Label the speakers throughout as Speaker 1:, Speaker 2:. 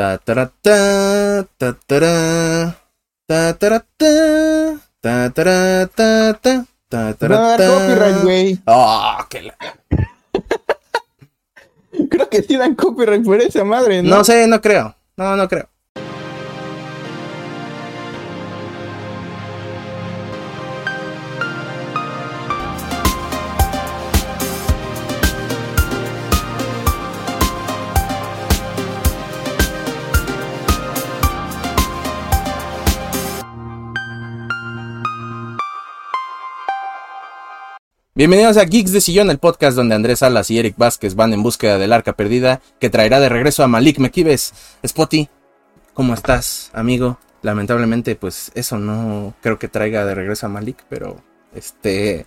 Speaker 1: Ta ta ta ta ta ta ta ta ta ta
Speaker 2: No, copyright, güey.
Speaker 1: Oh, qué la...
Speaker 2: Creo que sí dan copyright por esa madre, ¿no?
Speaker 1: No sé, no creo. No, no creo. Bienvenidos a Geeks de Sillón, el podcast donde Andrés Salas y Eric Vázquez van en búsqueda del arca perdida que traerá de regreso a Malik Mekibes. Spotty, ¿cómo estás, amigo? Lamentablemente, pues eso no creo que traiga de regreso a Malik, pero este.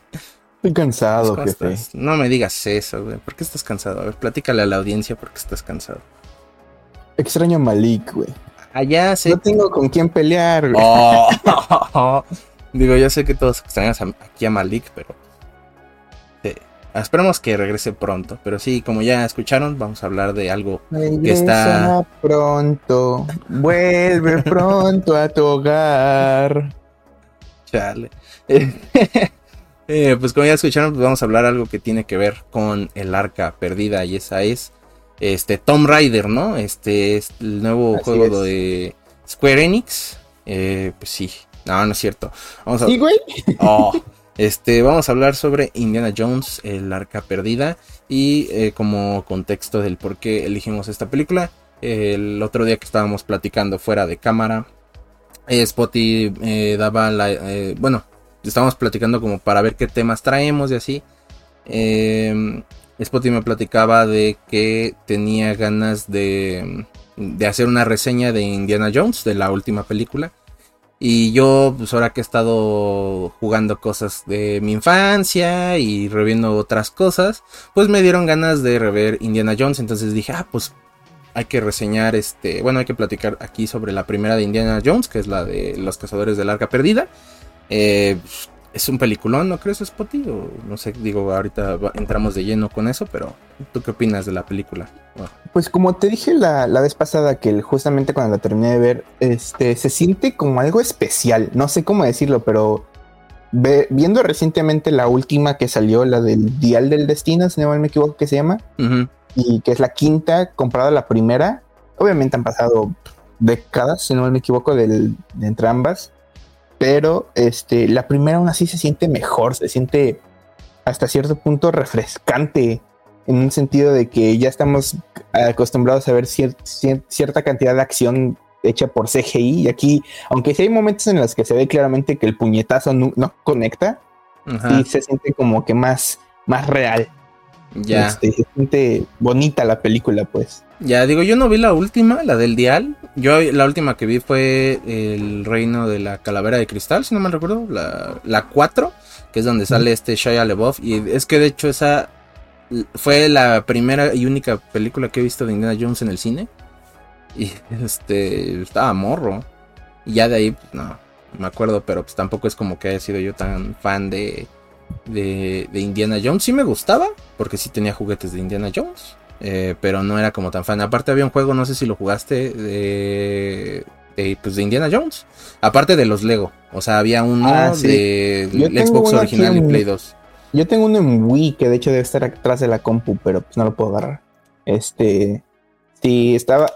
Speaker 2: Estoy cansado,
Speaker 1: ¿cómo
Speaker 2: jefe.
Speaker 1: No me digas eso, güey. ¿Por qué estás cansado? A ver, platícale a la audiencia por qué estás cansado.
Speaker 2: Extraño a Malik, güey.
Speaker 1: Allá sé.
Speaker 2: No tengo con quién pelear, güey.
Speaker 1: Oh. Digo, yo sé que todos extrañas a- aquí a Malik, pero. Esperemos que regrese pronto. Pero sí, como ya escucharon, vamos a hablar de algo
Speaker 2: Regresa
Speaker 1: está-
Speaker 2: pronto. Vuelve pronto a tu hogar.
Speaker 1: Chale. Eh, pues como ya escucharon, pues vamos a hablar algo que tiene que ver con el arca perdida y esa es este Tomb Raider, ¿no? Este es el nuevo
Speaker 2: Así
Speaker 1: juego
Speaker 2: es.
Speaker 1: de Square Enix. Eh, pues sí, no, no es cierto. Vamos a
Speaker 2: ¿Sí, güey?
Speaker 1: Oh, este, vamos a hablar sobre Indiana Jones, el arca perdida y eh, como contexto del por qué elegimos esta película. El otro día que estábamos platicando fuera de cámara, eh, Spotty eh, daba la, bueno, estábamos platicando como para ver qué temas traemos y así. Eh, Spotty me platicaba de que tenía ganas de, de hacer una reseña de Indiana Jones, de la última película. Y yo, pues ahora que he estado jugando cosas de mi infancia y reviendo otras cosas, pues me dieron ganas de rever Indiana Jones. Entonces dije, ah, pues hay que reseñar este, bueno, hay que platicar aquí sobre la primera de Indiana Jones, que es la de los cazadores del arca perdida. Eh, es un peliculón, ¿no crees, Spotty? O no sé, digo, ahorita entramos de lleno con eso, pero ¿tú qué opinas de la película? Bueno,
Speaker 2: Pues como te dije la, la vez pasada que el- justamente cuando la terminé de ver, este, se siente como algo especial. No sé cómo decirlo, pero ve- viendo recientemente la última que salió, la del Dial del Destino, si no me equivoco que se llama, y que es la quinta comparada a la primera. Obviamente han pasado décadas, si no me equivoco, del- de entre ambas. Pero este, la primera aún así se siente mejor, se siente hasta cierto punto refrescante. En un sentido de que ya estamos acostumbrados a ver cier- cier- cierta cantidad de acción hecha por CGI. Y aquí, aunque sí hay momentos en los que se ve claramente que el puñetazo no, no conecta, sí se siente como que más, más real.
Speaker 1: Ya.
Speaker 2: Este, se siente bonita la película, pues.
Speaker 1: Ya digo, yo no vi la última, la del Dial. Yo la última que vi fue El Reino de la Calavera de Cristal, si no mal recuerdo, la, la 4, que es donde sale este Shia LaBeouf. Y es que de hecho esa fue la primera y única película que he visto de Indiana Jones en el cine. Y este, estaba morro. Y ya de ahí, pues no, no me acuerdo, pero pues tampoco es como que haya sido yo tan fan de, de, de Indiana Jones. Sí me gustaba, porque sí tenía juguetes de Indiana Jones. eh, pero no era como tan fan. Aparte había un juego, no sé si lo jugaste, de, de, pues, de Indiana Jones. Aparte de los Lego. O sea, había uno
Speaker 2: Ah, sí.
Speaker 1: de
Speaker 2: Yo
Speaker 1: Xbox original y Play 2.
Speaker 2: Yo tengo uno en Wii que de hecho debe estar atrás de la compu, pero pues no lo puedo agarrar. Este, sí, estaba,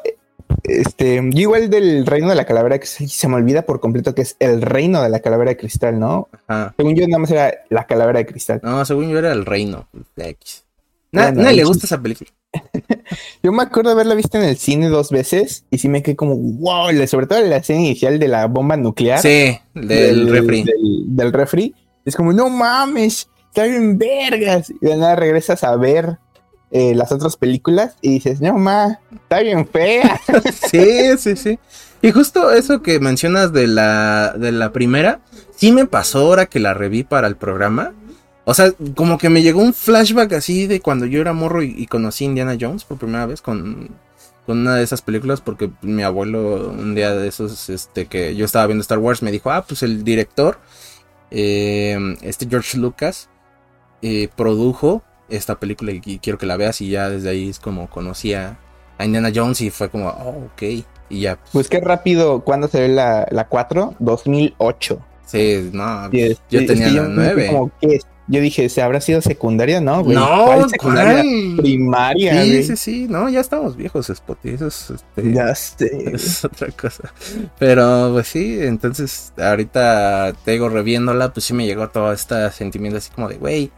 Speaker 2: este, yo igual del reino de la calavera que se, me olvida por completo que es el reino de la calavera de cristal, ¿no?
Speaker 1: Ajá.
Speaker 2: Según yo nada más era la calavera de cristal.
Speaker 1: No, según yo era el reino. X. Na-
Speaker 2: Bueno,
Speaker 1: nadie le
Speaker 2: X.
Speaker 1: gusta esa película.
Speaker 2: Yo me acuerdo de haberla visto en el cine dos veces y sí me quedé como, wow, sobre todo la escena inicial de la bomba nuclear.
Speaker 1: Sí, del, refri.
Speaker 2: Del, del refri. Es como, no mames, está bien vergas. Y de nada regresas a ver eh, las otras películas y dices, no ma, está bien fea.
Speaker 1: Sí, sí, sí. Y justo eso que mencionas de la, de la primera, sí me pasó ahora que la reví para el programa. O sea, como que me llegó un flashback así de cuando yo era morro y, conocí Indiana Jones por primera vez con, con una de esas películas porque mi abuelo un día de esos, este, que yo estaba viendo Star Wars, me dijo, ah, pues el director, eh, este George Lucas, eh, produjo esta película y, y quiero que la veas y ya desde ahí es como conocía a Indiana Jones y fue como, oh, ok. Y ya.
Speaker 2: Pues qué rápido, ¿cuándo se ve la, la 4? 2008.
Speaker 1: Sí, no, yo tenía la 9. Como,
Speaker 2: ¿qué Yo dije, ¿se habrá sido secundaria? No,
Speaker 1: güey. No,
Speaker 2: secundaria primaria.
Speaker 1: Sí, sí, sí. No, ya estamos viejos, Spotty. Eso es, este,
Speaker 2: ya sé.
Speaker 1: es otra cosa. Pero, pues sí, entonces, ahorita te digo, reviéndola, pues sí me llegó todo este sentimiento así como de, güey,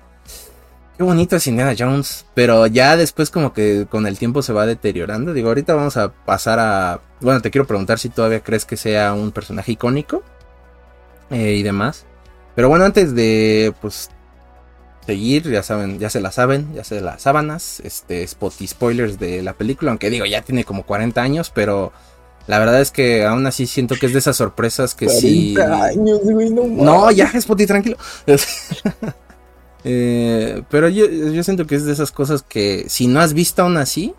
Speaker 1: qué bonito es Indiana Jones. Pero ya después, como que con el tiempo se va deteriorando. Digo, ahorita vamos a pasar a. Bueno, te quiero preguntar si todavía crees que sea un personaje icónico. Eh, y demás. Pero bueno, antes de pues seguir, ya saben, ya se la saben, ya se las sábanas, este spotty spoilers de la película, aunque digo, ya tiene como 40 años, pero la verdad es que aún así siento que es de esas sorpresas que 40 sí.
Speaker 2: años, güey, no,
Speaker 1: no, ya, Spotty, tranquilo. Eh, pero yo, yo siento que es de esas cosas que si no has visto aún así,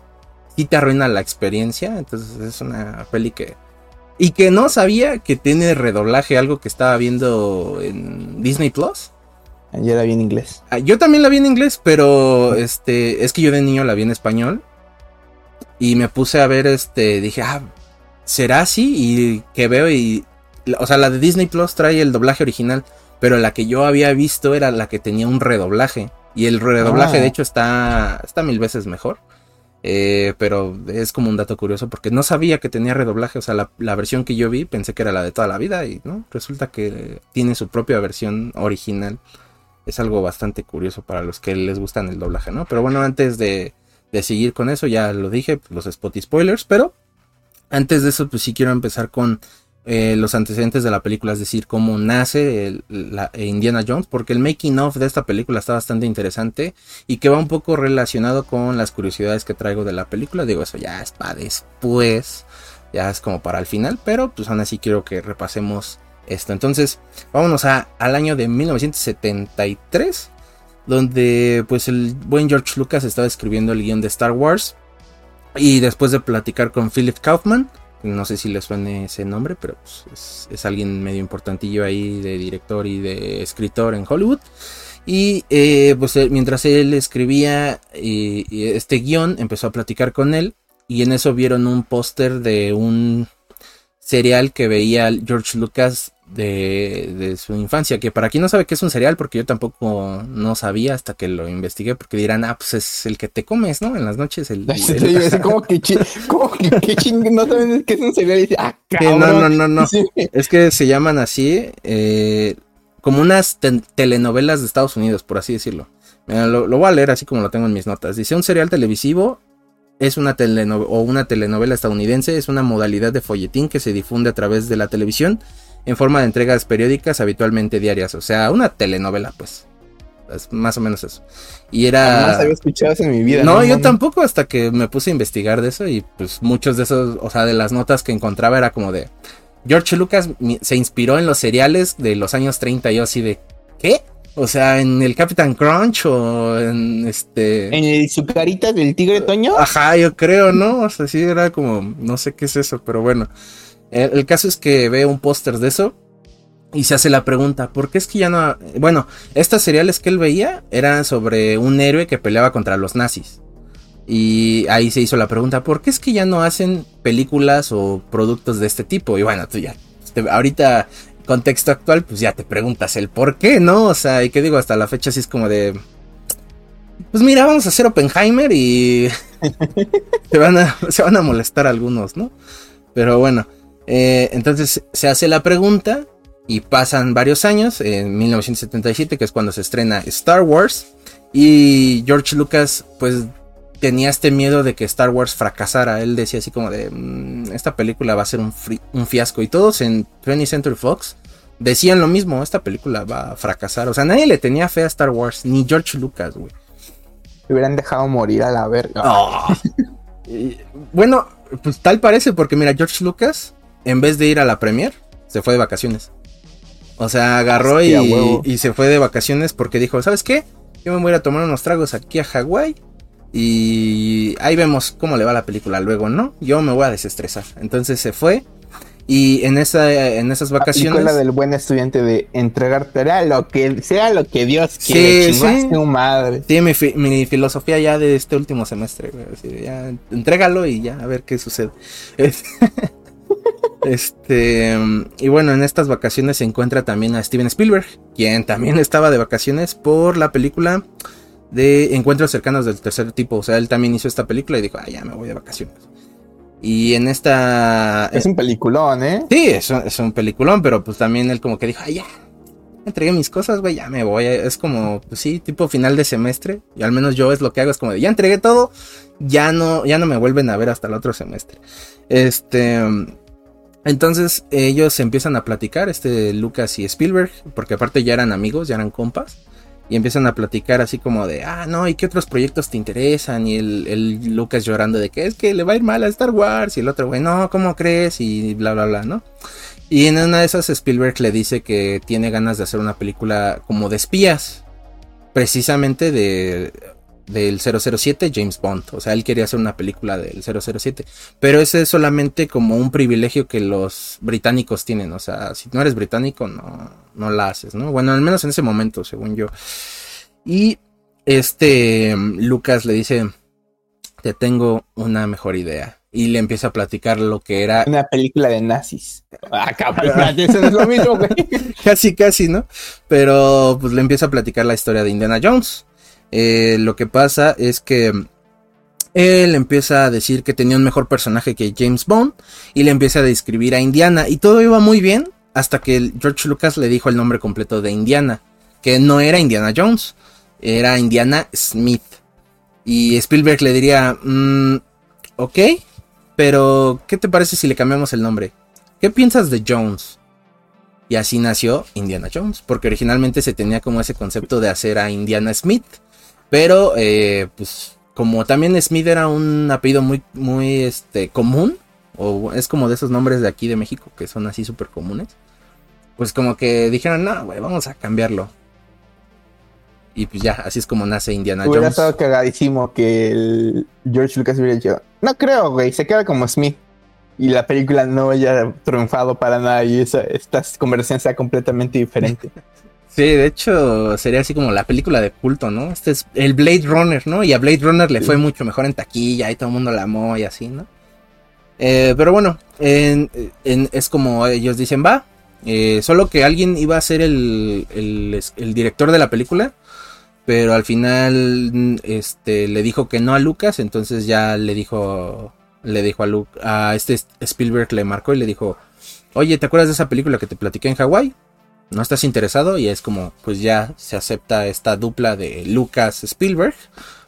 Speaker 1: sí te arruina la experiencia. Entonces es una peli que y que no sabía que tiene redoblaje, algo que estaba viendo en Disney Plus.
Speaker 2: Yo la vi en inglés.
Speaker 1: Ah, yo también la vi en inglés, pero este es que yo de niño la vi en español. Y me puse a ver, este, dije, ah, ¿será así? Y que veo y... O sea, la de Disney Plus trae el doblaje original, pero la que yo había visto era la que tenía un redoblaje. Y el redoblaje, ah. de hecho, está, está mil veces mejor. Eh, pero es como un dato curioso porque no sabía que tenía redoblaje. O sea, la, versión que yo vi pensé que era la de toda la vida y no, resulta que tiene su propia versión original. Es algo bastante curioso para los que les gustan el doblaje, ¿no? Pero bueno, antes de, de seguir con eso, ya lo dije, los spot spoilers, pero antes de eso, pues sí quiero empezar con eh, los antecedentes de la película, es decir, cómo nace la, Indiana Jones, porque el making of de esta película está bastante interesante y que va un poco relacionado con las curiosidades que traigo de la película. Digo, eso ya es para después, ya es como para el final, pero pues aún así quiero que repasemos esto. Entonces, vámonos a, al año de 1973, donde pues el buen George Lucas estaba escribiendo el guion de Star Wars. Y después de platicar con Philip Kaufman, no sé si le suene ese nombre, pero pues, es, alguien medio importantillo ahí de director y de escritor en Hollywood. Y eh, pues eh, mientras él escribía este guion, empezó a platicar con él. Y en eso vieron un póster de un serial que veía George Lucas de, su infancia, que para quien no sabe qué es un cereal, porque yo tampoco no sabía hasta que lo investigué, porque dirán, ah, pues es el que te comes, ¿no? En las noches. El,
Speaker 2: ¿Cómo que, ¿cómo que, no saben qué es un cereal? Y ah,
Speaker 1: no, no, no, no. Es que se llaman así, eh, como unas telenovelas de Estados Unidos, por así decirlo. lo, lo, voy a leer así como lo tengo en mis notas. Dice, un cereal televisivo es una telenovela o una telenovela estadounidense, es una modalidad de folletín que se difunde a través de la televisión en forma de entregas periódicas habitualmente diarias, o sea, una telenovela, pues. Es más o menos eso. Y era.
Speaker 2: Jamás había escuchado eso en mi vida.
Speaker 1: No, yo tampoco, hasta que me puse a investigar de eso. Y pues muchos de esos, o sea, de las notas que encontraba era como de. George Lucas se inspiró en los seriales de los años 30. Y yo así de. ¿Qué? O sea, en el Captain Crunch o en este.
Speaker 2: ¿En el Zucarita del Tigre Toño?
Speaker 1: Ajá, yo creo, ¿no? O sea, sí, era como. No sé qué es eso, pero bueno. El, caso es que ve un póster de eso y se hace la pregunta, ¿por qué es que ya no... Bueno, estas seriales que él veía eran sobre un héroe que peleaba contra los nazis. Y ahí se hizo la pregunta, ¿por qué es que ya no hacen películas o productos de este tipo? Y bueno, tú ya, ahorita, contexto actual, pues ya te preguntas el por qué, ¿no? O sea, y qué digo, hasta la fecha así es como de... Pues mira, vamos a hacer Oppenheimer y se, van a, se van a molestar algunos, ¿no? Pero bueno, eh, entonces se hace la pregunta y pasan varios años, en 1977, que es cuando se estrena Star Wars, y George Lucas pues tenía este miedo de que Star Wars fracasara. Él decía así como de, mm, esta película va a ser un, un fiasco. Y todos en 20th Century Fox decían lo mismo, esta película va a fracasar. O sea, nadie le tenía fe a Star Wars, ni George Lucas, güey.
Speaker 2: Se hubieran dejado morir a la verga.
Speaker 1: bueno, pues tal parece, porque mira, George Lucas en vez de ir a la premier, se fue de vacaciones. O sea, agarró y, se fue de vacaciones porque dijo, ¿sabes qué? Yo me voy a tomar unos tragos aquí a Hawái y ahí vemos cómo le va la película luego, ¿no? Yo me voy a desestresar. Entonces se fue Y en, esa, en esas vacaciones.
Speaker 2: la del buen estudiante de entregarte lo que sea lo que Dios quiere. Sí, sí. madre.
Speaker 1: Sí, mi, mi, filosofía ya de este último semestre. ya, entrégalo y ya a ver qué sucede. Este, y bueno, en estas vacaciones se encuentra también a Steven Spielberg, quien también estaba de vacaciones por la película de Encuentros cercanos del tercer tipo. O sea, él también hizo esta película y dijo, ah, ya me voy de vacaciones. Y en esta...
Speaker 2: Es un peliculón, ¿eh?
Speaker 1: Sí, es un, peliculón, pero pues también él como que dijo, ah, ya, entregué mis cosas, güey, ya me voy. Es como, pues sí, tipo final de semestre. Y al menos yo es lo que hago, es como de, ya entregué todo, ya no, ya no me vuelven a ver hasta el otro semestre. Este... Entonces ellos empiezan a platicar, este Lucas y Spielberg, porque aparte ya eran amigos, ya eran compas, y empiezan a platicar así como de, ah, no, ¿y qué otros proyectos te interesan? Y el, Lucas llorando de que es que le va a ir mal a Star Wars, y el otro, güey, no, ¿cómo crees? Y bla, bla, bla, ¿no? Y en una de esas Spielberg le dice que tiene ganas de hacer una película como de espías, precisamente de del 007 James Bond. O sea, él quería hacer una película del 007. Pero ese es solamente como un privilegio que los británicos tienen. O sea, si no eres británico, no, no la haces, ¿no? Bueno, al menos en ese momento, según yo. Y este Lucas le dice, te tengo una mejor idea. Y le empieza a platicar lo que era...
Speaker 2: Una película de nazis. Ah, cabrón, eso es lo mismo, güey.
Speaker 1: casi, casi, ¿no? Pero pues le empieza a platicar la historia de Indiana Jones. Eh, lo que pasa es que él empieza a decir que tenía un mejor personaje que James Bond y le empieza a describir a Indiana y todo iba muy bien hasta que George Lucas le dijo el nombre completo de Indiana, que no era Indiana Jones, era Indiana Smith. Y Spielberg le diría, mm, ok, pero ¿qué te parece si le cambiamos el nombre? ¿Qué piensas de Jones? Y así nació Indiana Jones, porque originalmente se tenía como ese concepto de hacer a Indiana Smith pero, eh, pues, como también Smith era un apellido muy, muy, este, común, o es como de esos nombres de aquí de México que son así súper comunes, pues como que dijeron, no, güey, vamos a cambiarlo. Y pues ya, así es como nace Indiana Jones.
Speaker 2: Hubiera estado cagadísimo que el George Lucas hubiera dicho, no creo, güey, se queda como Smith. Y la película no haya triunfado para nada y esa, esta conversación sea completamente diferente.
Speaker 1: Sí, de hecho sería así como la película de culto, ¿no? Este es el Blade Runner, ¿no? Y a Blade Runner le fue mucho mejor en taquilla y todo el mundo la amó y así, ¿no? Eh, pero bueno, es como ellos dicen, va, eh, solo que alguien iba a ser el, el, director de la película, pero al final este, le dijo que no a Lucas, entonces ya le dijo, le dijo a, a este Spielberg, le marcó y le dijo, oye, ¿te acuerdas de esa película que te platiqué en Hawái? No estás interesado y es como pues ya se acepta esta dupla de Lucas Spielberg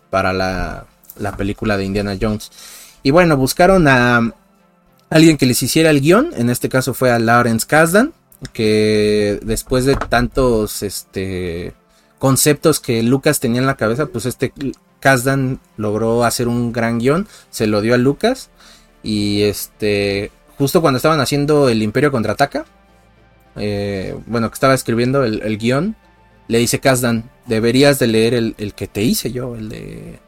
Speaker 1: para la, película de Indiana Jones. Y bueno, buscaron a alguien que les hiciera el guion, en este caso fue a Lawrence Kasdan, que después de tantos este, conceptos que Lucas tenía en la cabeza, pues este Kasdan logró hacer un gran guion, se lo dio a Lucas y este justo cuando estaban haciendo el Imperio contraataca, eh, bueno, que estaba escribiendo el, guion, le dice Kazdan, deberías de leer el, que te hice yo, el de...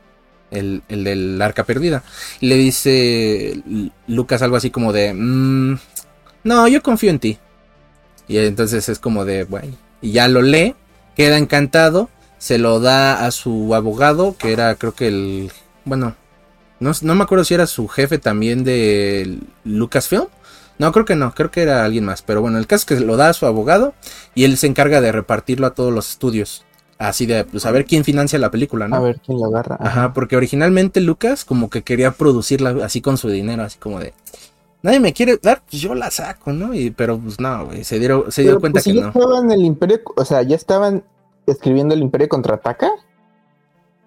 Speaker 1: El, del arca perdida. Y le dice Lucas algo así como de... Mm, no, yo confío en ti. Y entonces es como de... Bueno, y ya lo lee, queda encantado, se lo da a su abogado, que era creo que el... Bueno, no, no me acuerdo si era su jefe también de Lucasfilm no, creo que no, creo que era alguien más. Pero bueno, el caso es que lo da a su abogado y él se encarga de repartirlo a todos los estudios. Así de, pues a ver quién financia la película, ¿no?
Speaker 2: A ver quién lo agarra.
Speaker 1: Ajá, porque originalmente Lucas como que quería producirla así con su dinero, así como de, nadie me quiere dar, pues yo la saco, ¿no? Y, pero pues no, güey, se, dieron, se dio cuenta
Speaker 2: pues, que
Speaker 1: ya
Speaker 2: no. estaban el Imperio, o sea, ya estaban escribiendo el Imperio Contraataca.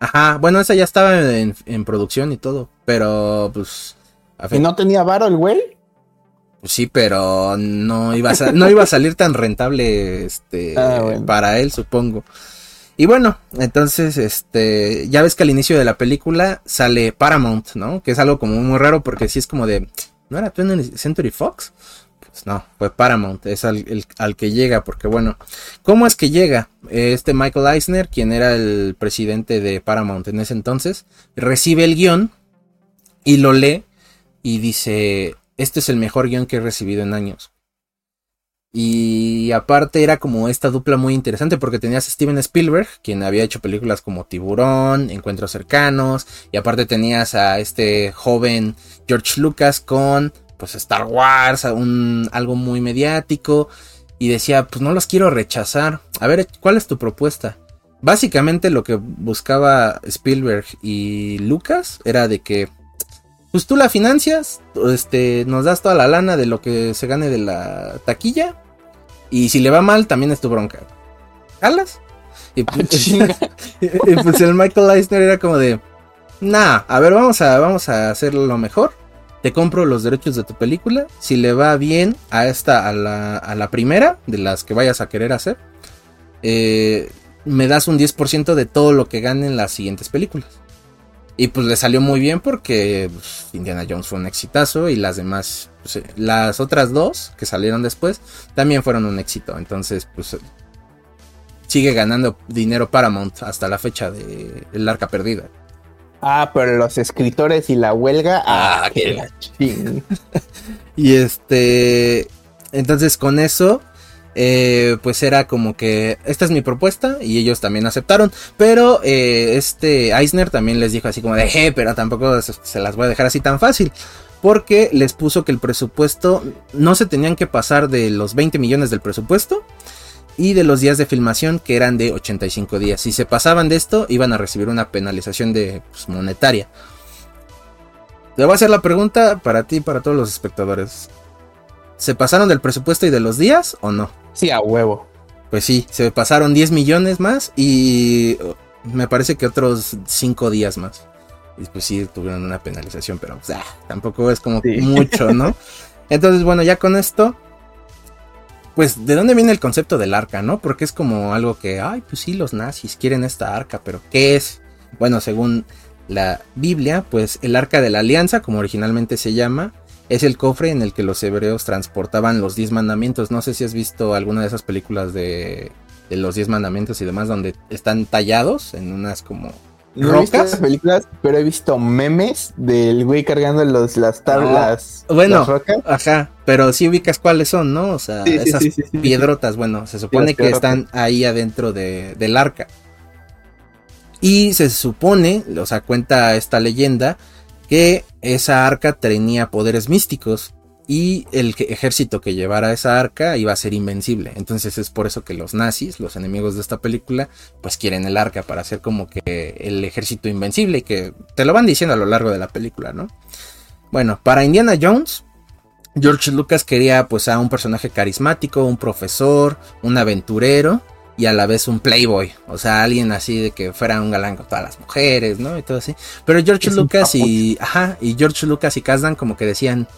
Speaker 1: Ajá, bueno, esa ya estaba en, producción y todo, pero pues...
Speaker 2: ¿Y no tenía varo el güey?
Speaker 1: Sí, pero no iba a, no iba a salir tan rentable este, ah, para él, supongo. Y bueno, entonces, este, ya ves que al inicio de la película sale Paramount, ¿no? Que es algo como muy raro porque sí es como de, ¿no era Century Fox? Pues no, fue Paramount, es al, al, que llega, porque bueno, ¿cómo es que llega? Este Michael Eisner, quien era el presidente de Paramount en ese entonces, recibe el guion y lo lee y dice, este es el mejor guion que he recibido en años. Y aparte era como esta dupla muy interesante porque tenías a Steven Spielberg, quien había hecho películas como Tiburón, Encuentros cercanos, y aparte tenías a este joven George Lucas con pues Star Wars, algo muy mediático, y decía, pues no los quiero rechazar. A ver, ¿cuál es tu propuesta? Básicamente lo que buscaba Spielberg y Lucas era de que pues tú la financias, este, nos das toda la lana de lo que se gane de la taquilla. Y si le va mal, también es tu bronca. ¿Jalas? Y pues, pues, el Michael Eisner era como de, nah, a ver, vamos a, vamos a hacer lo mejor. Te compro los derechos de tu película. Si le va bien a esta, a la, a la primera, de las que vayas a querer hacer, eh, me das un 10% de todo lo que ganen las siguientes películas. Y pues le salió muy bien porque pues, Indiana Jones fue un exitazo y las demás, pues, eh, las otras dos que salieron después, también fueron un éxito. Entonces, pues sigue ganando dinero Paramount hasta la fecha de El Arca Perdida.
Speaker 2: Ah, pero los escritores y la huelga. Ah, ah qué
Speaker 1: Y este. Entonces con eso eh, pues era como que esta es mi propuesta y ellos también aceptaron. Pero eh, este Eisner también les dijo así como de, eh, pero tampoco se, las voy a dejar así tan fácil. Porque les puso que el presupuesto no se tenían que pasar de los 20 millones del presupuesto y de los días de filmación que eran de 85 días. Si se pasaban de esto, iban a recibir una penalización de pues, monetaria. Le voy a hacer la pregunta para ti y para todos los espectadores. ¿Se pasaron del presupuesto y de los días o no?
Speaker 2: Sí, a huevo.
Speaker 1: Pues sí, se pasaron 10 millones más y me parece que otros 5 días más. Y pues sí, tuvieron una penalización, pero tampoco es como mucho, ¿no? Entonces, bueno, ya con esto, pues, ¿de dónde viene el concepto del arca, no? Porque es como algo que, ay, pues sí, los nazis quieren esta arca, pero ¿qué es? Bueno, según la Biblia, pues el arca de la alianza, como originalmente se llama, es el cofre en el que los hebreos transportaban los diez mandamientos. No sé si has visto alguna de esas películas de, los diez mandamientos y demás donde están tallados en unas como rocas.
Speaker 2: películas, pero he visto memes del güey cargando los, las tablas.
Speaker 1: Ah, bueno, ajá, pero sí ubicas cuáles son, ¿no? O sea, esas piedrotas, bueno, se supone que están ahí adentro de, del arca. Y se supone, o sea, cuenta esta leyenda que esa arca tenía poderes místicos y el ejército que llevara esa arca iba a ser invencible. Entonces es por eso que los nazis, los enemigos de esta película, pues quieren el arca para hacer como que el ejército invencible, que te lo van diciendo a lo largo de la película, ¿no? Bueno, para Indiana Jones, George Lucas quería pues a un personaje carismático, un profesor, un aventurero y a la vez un playboy, o sea, alguien así de que fuera un galán con todas las mujeres, ¿no? Y todo así. Pero George Lucas y ajá, y George Lucas y Kasdan como que decían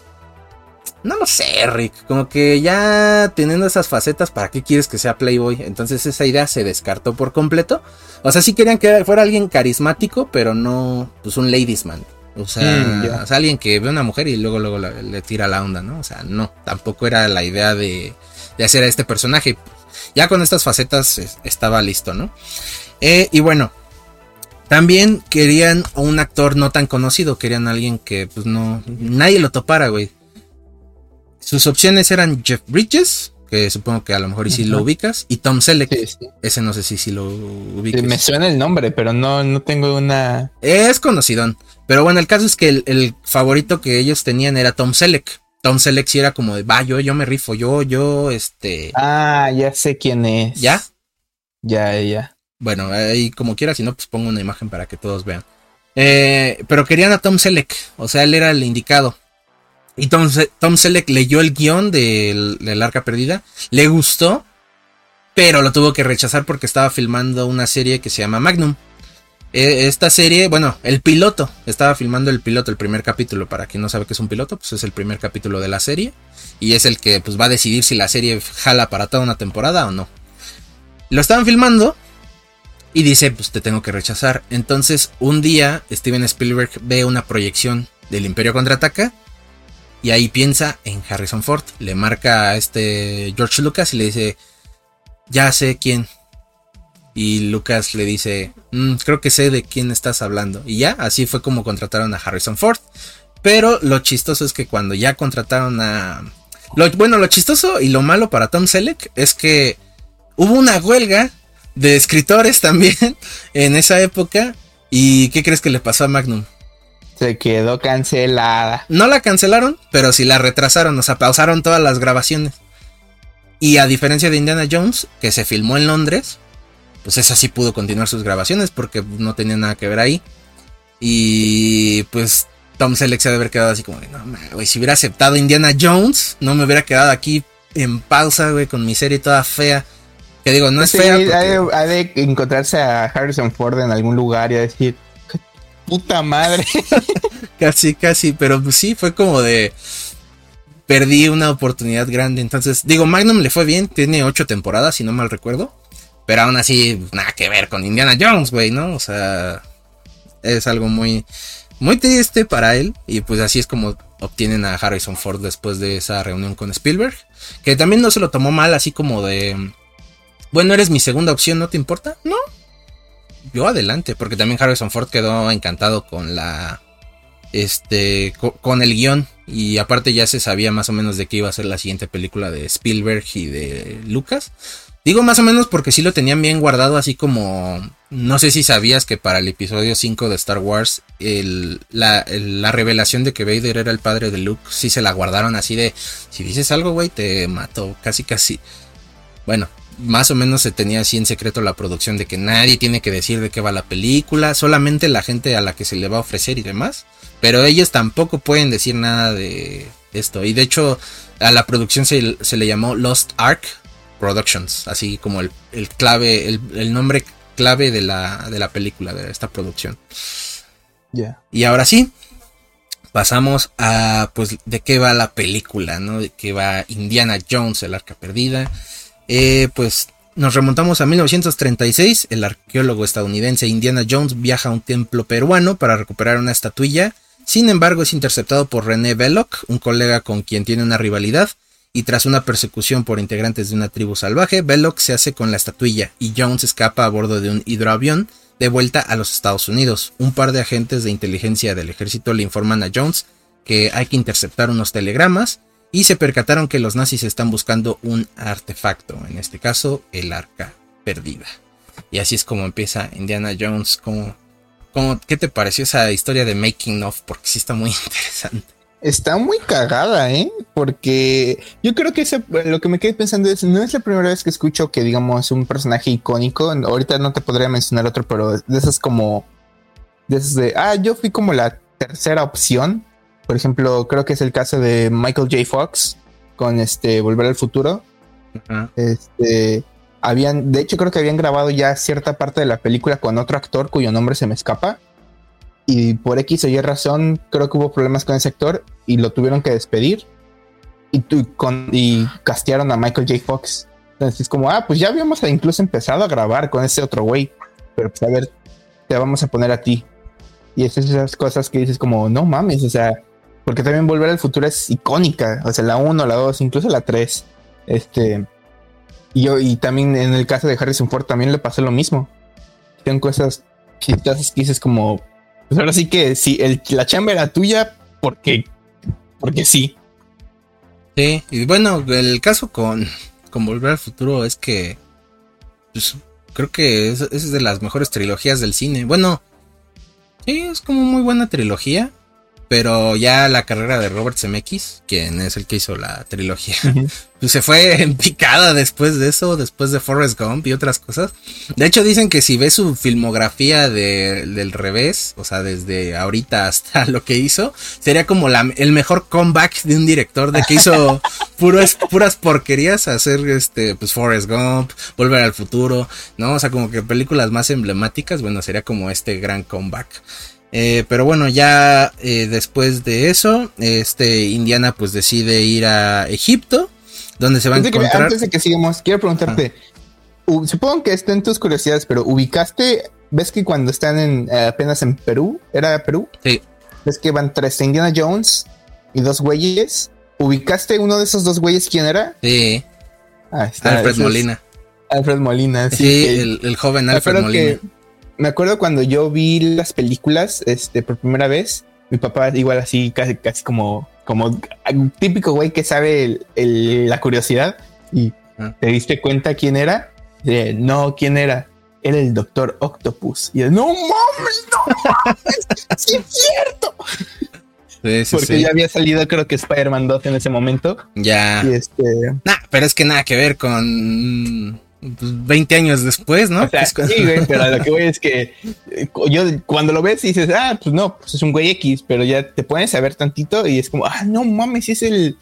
Speaker 1: no lo sé, Rick, como que ya teniendo esas facetas, ¿para qué quieres que sea playboy? Entonces esa idea se descartó por completo. O sea, sí querían que fuera alguien carismático, pero no pues un ladiesman. O sea, mm, o sea alguien que ve a una mujer y luego luego le, tira la onda, ¿no? O sea, no, tampoco era la idea de, de hacer a este personaje. Ya con estas facetas estaba listo, ¿no? Eh, y bueno, también querían un actor no tan conocido, querían alguien que pues no, nadie lo topara, güey. Sus opciones eran Jeff Bridges, que supongo que a lo mejor y si lo ubicas, y Tom Selleck. Ese no sé si, si lo ubicas.
Speaker 2: Me suena el nombre, pero no, no tengo una...
Speaker 1: Es conocido. Pero bueno, el caso es que el, el favorito que ellos tenían era Tom Selleck. Tom Selleck sí era como de, va, yo, yo me rifo, yo, yo, este.
Speaker 2: Ah, ya sé quién es.
Speaker 1: ¿Ya?
Speaker 2: Ya, ya.
Speaker 1: Bueno, ahí como quiera, si no, pues pongo una imagen para que todos vean. Eh, pero querían a Tom Selleck, o sea, él era el indicado. Y Tom, Tom Selleck leyó el guion del, del Arca Perdida, le gustó, pero lo tuvo que rechazar porque estaba filmando una serie que se llama Magnum. E, esta serie, bueno, el piloto, estaba filmando el piloto, el primer capítulo, para quien no sabe qué es un piloto, pues es el primer capítulo de la serie y es el que pues va a decidir si la serie jala para toda una temporada o no. Lo estaban filmando y dice, pues te tengo que rechazar. Entonces, un día Steven Spielberg ve una proyección del Imperio contraataca y ahí piensa en Harrison Ford, le marca a este George Lucas y le dice, "Ya sé quién, y Lucas le dice, mm, creo que sé de quién estás hablando. Y ya, así fue como contrataron a Harrison Ford. Pero lo chistoso es que cuando ya contrataron a... bueno, lo chistoso y lo malo para Tom Selleck es que hubo una huelga de escritores también en esa época. ¿Y qué crees que le pasó a Magnum?
Speaker 2: Se quedó cancelada.
Speaker 1: No la cancelaron, pero sí la retrasaron, o sea, pausaron todas las grabaciones. Y a diferencia de Indiana Jones, que se filmó en Londres, pues esa sí pudo continuar sus grabaciones porque no tenía nada que ver ahí. Y pues Tom Selleck se ha de haber quedado así como, no, güey, si hubiera aceptado Indiana Jones, no me hubiera quedado aquí en pausa, güey, con mi serie toda fea. Que digo, no es fea.
Speaker 2: Ha de, encontrarse a Harrison Ford en algún lugar y a decir, puta madre.
Speaker 1: casi, casi, pero pues sí, fue como de perdí una oportunidad grande. Entonces, digo, Magnum le fue bien, tiene ocho temporadas, si no mal recuerdo. Pero aún así, nada que ver con Indiana Jones, güey, ¿no? O sea, es algo muy, muy triste para él. Y pues así es como obtienen a Harrison Ford después de esa reunión con Spielberg. Que también no se lo tomó mal, así como de, bueno, eres mi segunda opción, ¿no te importa? No. Yo adelante, porque también Harrison Ford quedó encantado con la este con el guion y aparte ya se sabía más o menos de qué iba a ser la siguiente película de Spielberg y de Lucas. Digo más o menos porque sí lo tenían bien guardado así como no sé si sabías que para el episodio 5 de Star Wars la, la, revelación de que Vader era el padre de Luke sí se la guardaron así de si dices algo güey te mato casi casi. Bueno, más o menos se tenía así en secreto la producción de que nadie tiene que decir de qué va la película, solamente la gente a la que se le va a ofrecer y demás. Pero ellos tampoco pueden decir nada de esto. Y de hecho, a la producción se, le llamó Lost Ark Productions, así como el, clave, el, nombre clave de la, de la película, de esta producción. Y ahora sí, pasamos a pues de qué va la película, ¿no? De qué va Indiana Jones, el arca perdida. Eh, pues nos remontamos a 1936. El arqueólogo estadounidense Indiana Jones viaja a un templo peruano para recuperar una estatuilla sin embargo, es interceptado por René Belloc, un colega con quien tiene una rivalidad, y tras una persecución por integrantes de una tribu salvaje, Belloc se hace con la estatuilla y Jones escapa a bordo de un hidroavión de vuelta a los Estados Unidos. Un par de agentes de inteligencia del ejército le informan a Jones que hay que interceptar unos telegramas y se percataron que los nazis están buscando un artefacto, en este caso el arca perdida. Y así es como empieza Indiana Jones como ¿Qué te pareció esa historia de Making of? Porque sí está muy interesante.
Speaker 2: Está muy cagada, ¿eh? Porque yo creo que lo que me quedé pensando es, no es la primera vez que escucho que, digamos, un personaje icónico, ahorita no te podría mencionar otro, pero de esas como, de esas de, ah, yo fui como la tercera opción. Por ejemplo, creo que es el caso de Michael J. Fox con este Volver al Futuro. Este, habían, de hecho creo que habían grabado ya cierta parte de la película con otro actor cuyo nombre se me escapa. Y por X o Y razón creo que hubo problemas con ese actor y lo tuvieron que despedir. Y, con, y castearon a Michael J. Fox. Entonces es como, ah, pues ya habíamos incluso empezado a grabar con ese otro güey. Pero pues a ver, te vamos a poner a ti. Y es esas cosas que dices como, no mames, o sea, porque también Volver al Futuro es icónica. O sea, la 1, la 2, incluso la 3. Este y yo, y también en el caso de Harrison Ford también le pasó lo mismo. Son cosas chistosas que dices como, pues ahora sí que si la chamba era tuya, porque, porque sí.
Speaker 1: Sí, y bueno, el caso con, con Volver al Futuro es que, pues, creo que es, es de las mejores trilogías del cine. Bueno, sí, es como muy buena trilogía. Pero ya la carrera de Robert Zemeckis, quien es el que hizo la trilogía, pues se fue en picada después de eso, después de Forrest Gump y otras cosas. De hecho, dicen que si ves su filmografía del revés, o sea, desde ahorita hasta lo que hizo, sería como la, el mejor comeback de un director de que hizo puras, puras porquerías, hacer este, pues Forrest Gump, Volver al Futuro, ¿no? O sea, como que películas más emblemáticas, bueno, sería como este gran comeback. Eh, pero bueno, ya eh, después de eso, este Indiana pues decide ir a Egipto, donde se va a encontrar.
Speaker 2: antes de que sigamos, quiero preguntarte, supongo que estén tus curiosidades, pero ubicaste, ves que cuando están en, eh, apenas en Perú, ¿era Perú?
Speaker 1: Sí.
Speaker 2: Ves que van tres Indiana Jones y dos güeyes. ¿Ubicaste uno de esos dos güeyes quién era?
Speaker 1: Sí. Ah, Alfred Molina.
Speaker 2: Alfred Molina,
Speaker 1: sí. el, joven Alfred Molina
Speaker 2: me acuerdo cuando yo vi las películas este, por primera vez Mi papá igual así, casi, casi como, como típico güey que sabe la curiosidad y ah. te diste cuenta quién era. no, quién era. Era el doctor Octopus. Y él, no mames, no mames, sí es cierto. Porque ya había salido, creo que Spider-Man 2 en ese momento.
Speaker 1: Ya. Y este. Nah, pero es que nada que ver con 20 pues, años después, ¿no?
Speaker 2: Sí, güey, pero lo que voy es que yo cuando lo ves dices, ah, pues no, pues es un güey X, pero ya te pones a ver tantito y es como, ah, no mames, es el,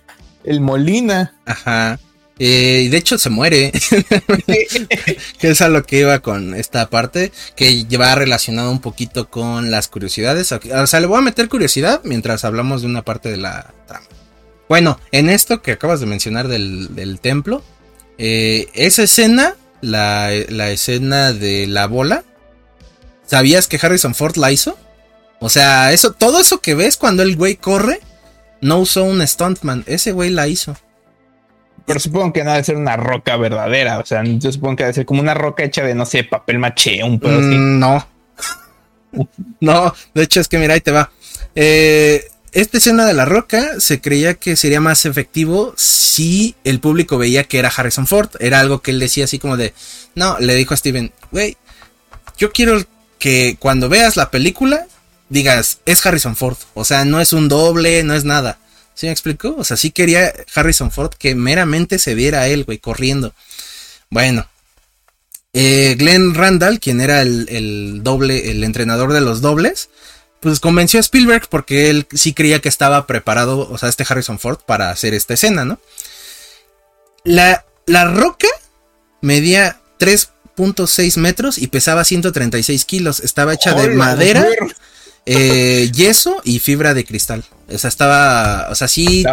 Speaker 2: el Molina.
Speaker 1: Ajá. Eh, y de hecho se muere. que es a lo que iba con esta parte. Que va relacionado un poquito con las curiosidades. O sea, le voy a meter curiosidad mientras hablamos de una parte de la trama. Bueno, en esto que acabas de mencionar del, del templo. Eh, esa escena, la, escena de la bola, ¿sabías que Harrison Ford la hizo? O sea, eso, todo eso que ves cuando el güey corre, no usó un stuntman, ese güey la hizo.
Speaker 2: Pero supongo que no debe ser una roca verdadera, o sea, yo supongo que debe ser como una roca hecha de, no sé, papel maché, un
Speaker 1: pedo mm, No. no, de hecho es que mira, ahí te va. Eh, esta escena de la roca se creía que sería más efectivo si el público veía que era Harrison Ford. Era algo que él decía así como de, no, le dijo a Steven, güey, yo quiero que cuando veas la película digas, es Harrison Ford. O sea, no es un doble, no es nada. ¿Sí me explicó? O sea, sí quería Harrison Ford que meramente se viera él, güey, corriendo. Bueno. Eh, Glenn Randall, quien era el doble, el entrenador de los dobles, pues convenció a Spielberg porque él sí creía que estaba preparado, o sea, este Harrison Ford para hacer esta escena, ¿no? La, la roca medía 3.6 metros y pesaba 136 kilos. Estaba hecha de madera, eh, yeso y fibra de cristal. O sea, estaba, o sea, sí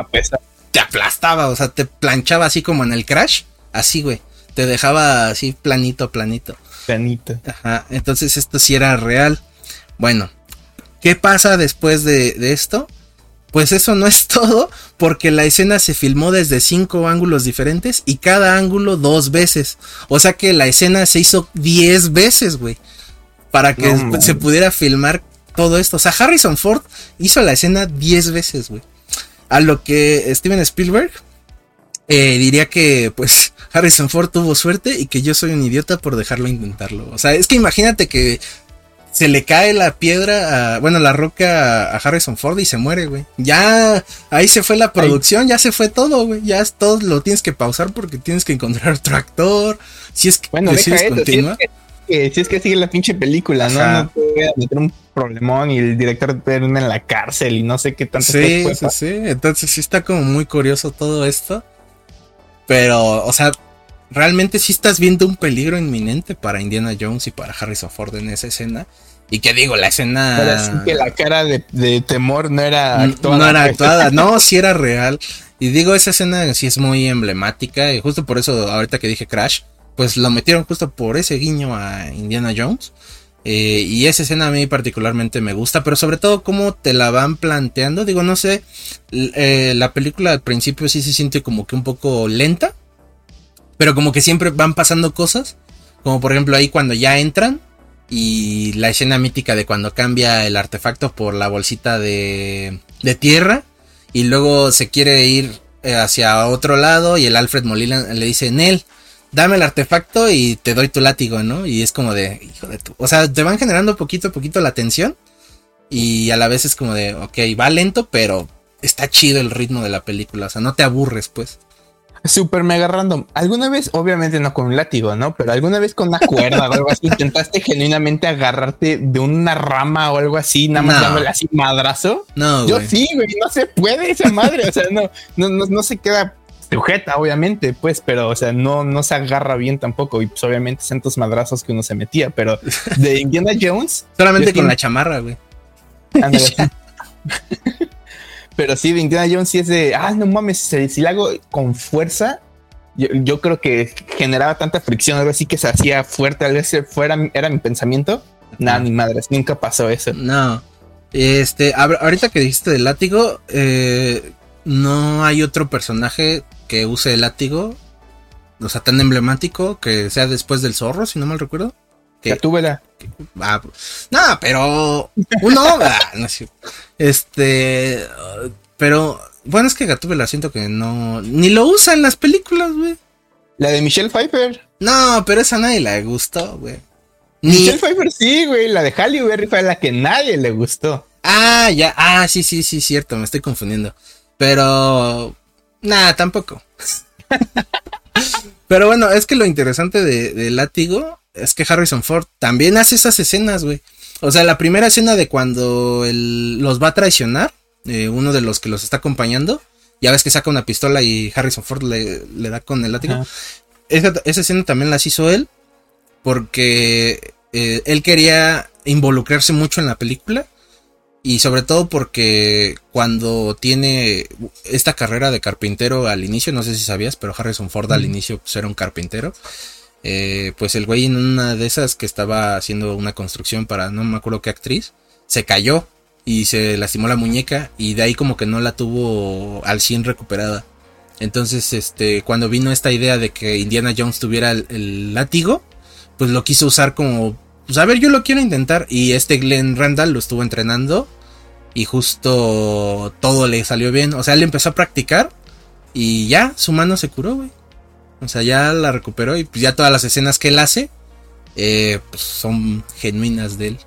Speaker 1: te aplastaba, o sea, te planchaba así como en el crash, así, güey. Te dejaba así planito, planito.
Speaker 2: Planito.
Speaker 1: Ajá, entonces esto sí era real. Bueno, ¿Qué pasa después de, esto? Pues eso no es todo, porque la escena se filmó desde cinco ángulos diferentes y cada ángulo dos veces. O sea que la escena se hizo diez veces, güey. Para que se pudiera filmar todo esto. O sea, Harrison Ford hizo la escena diez veces, güey. A lo que Steven Spielberg eh, diría que, pues, Harrison Ford tuvo suerte y que yo soy un idiota por dejarlo intentarlo. O sea, es que imagínate que se le cae la piedra, a, bueno, la roca a Harrison Ford y se muere, güey. Ya, ahí se fue la producción, ya se fue todo, güey. Ya todo lo tienes que pausar porque tienes que encontrar otro actor. Si es que
Speaker 2: bueno, deja eso, si es que, si es que sigue la pinche película, ¿no? No puede meter un problemón y el director termina en la cárcel y no sé qué tanto.
Speaker 1: Sí, sí, sí. Entonces sí está como muy curioso todo esto. Pero, o sea, realmente sí estás viendo un peligro inminente para Indiana Jones y para Harrison Ford en esa escena. Y que digo, la escena.
Speaker 2: Pero que la cara de, temor no era
Speaker 1: actuada. No era actuada, no, sí era real. Y digo, esa escena sí es muy emblemática. Y justo por eso, ahorita que dije Crash, pues lo metieron justo por ese guiño a Indiana Jones. Eh, y esa escena a mí particularmente me gusta, pero sobre todo cómo te la van planteando. Digo, no sé, eh, la película al principio sí se siente como que un poco lenta, pero como que siempre van pasando cosas. Como por ejemplo ahí cuando ya entran y la escena mítica de cuando cambia el artefacto por la bolsita de, de tierra y luego se quiere ir eh, hacia otro lado y el Alfred Molina le dice, Nel, dame el artefacto y te doy tu látigo, ¿no? Y es como de, hijo de tu... O sea, te van generando poquito a poquito la tensión y a la vez es como de, ok, va lento, pero está chido el ritmo de la película, o sea, no te aburres, pues.
Speaker 2: Super mega random. ¿Alguna vez, obviamente no con un látigo, ¿no? Pero alguna vez con una cuerda o algo así, intentaste genuinamente agarrarte de una rama o algo así, nada más dándole así madrazo?
Speaker 1: No.
Speaker 2: Yo sí, güey, no se puede esa madre. O sea, no, no, no, se queda sujeta, obviamente, pues, pero, o sea, no, no se agarra bien tampoco. Y pues, obviamente, tantos madrazos que uno se metía, pero de Indiana Jones.
Speaker 1: Solamente con la chamarra, güey.
Speaker 2: Pero sí, de Indiana Jones sí es de, ah, no mames, si, la hago con fuerza, yo, creo que generaba tanta fricción, algo así que se hacía fuerte, a veces fuera, era mi pensamiento. Nada, ni madres, nunca pasó eso.
Speaker 1: No. Este, ahorita que dijiste del látigo, eh, no hay otro personaje que use el látigo, o sea, tan emblemático que sea después del zorro, si no mal recuerdo.
Speaker 2: Que, Gatúbela.
Speaker 1: Ah, no, pero uno, ah, no sé. Este, pero bueno, es que Gatúbela siento que no, ni lo usa en las películas, güey.
Speaker 2: La de Michelle Pfeiffer.
Speaker 1: No, pero esa nadie le gustó, güey.
Speaker 2: Michelle Pfeiffer sí, güey. La de Halle Berry fue la que nadie le gustó.
Speaker 1: Ah, ya. Ah, sí, sí, sí, cierto. Me estoy confundiendo. Pero. Nada, tampoco. Pero bueno, es que lo interesante de, Látigo es que Harrison Ford también hace esas escenas, güey. O sea, la primera escena de cuando él los va a traicionar, eh, uno de los que los está acompañando, ya ves que saca una pistola y Harrison Ford le, da con el látigo. Esa, escena también las hizo él porque eh, él quería involucrarse mucho en la película y sobre todo porque cuando tiene esta carrera de carpintero al inicio, no sé si sabías, pero Harrison Ford al inicio pues, era un carpintero. Eh, pues el güey en una de esas que estaba haciendo una construcción para no me acuerdo qué actriz, se cayó y se lastimó la muñeca y de ahí como que no la tuvo al 100 recuperada. Entonces, este, cuando vino esta idea de que Indiana Jones tuviera el látigo, pues lo quiso usar como pues a ver, yo lo quiero intentar. Y este Glenn Randall lo estuvo entrenando. Y justo todo le salió bien. O sea, él empezó a practicar. Y ya, su mano se curó, güey. O sea, ya la recuperó. Y pues ya todas las escenas que él hace. Eh, pues son genuinas de él.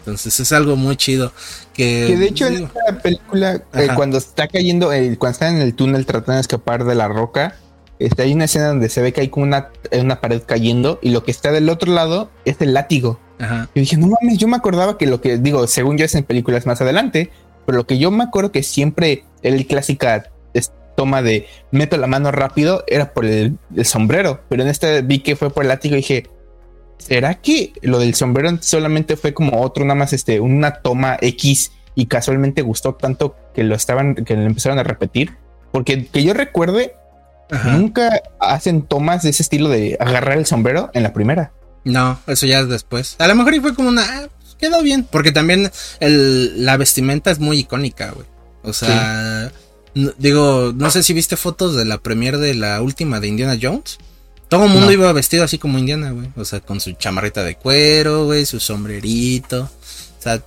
Speaker 1: Entonces es algo muy chido. Que,
Speaker 2: de hecho en esta película, eh, cuando está cayendo, cuando está en el túnel tratando de escapar de la roca, este, hay una escena donde se ve que hay como una, una pared cayendo y lo que está del otro lado es el látigo. Ajá. Y dije, no mames, yo me acordaba que lo que digo, según yo es en películas más adelante, pero lo que yo me acuerdo que siempre el clásica toma de meto la mano rápido era por el, sombrero, pero en este vi que fue por el látigo y dije, ¿será que lo del sombrero solamente fue como otro, nada más este, una toma X y casualmente gustó tanto que lo estaban, que lo empezaron a repetir? Porque que yo recuerde, Nunca hacen tomas de ese estilo de agarrar el sombrero en la primera.
Speaker 1: No, eso ya es después. A lo mejor y fue como una. Ah, pues, quedó bien. Porque también la vestimenta es muy icónica, güey. O sea. Digo, no sé si viste fotos de la premiere de la última de Indiana Jones. Todo el mundo iba vestido así como Indiana, güey. O sea, con su chamarrita de cuero, güey, su sombrerito. O sea,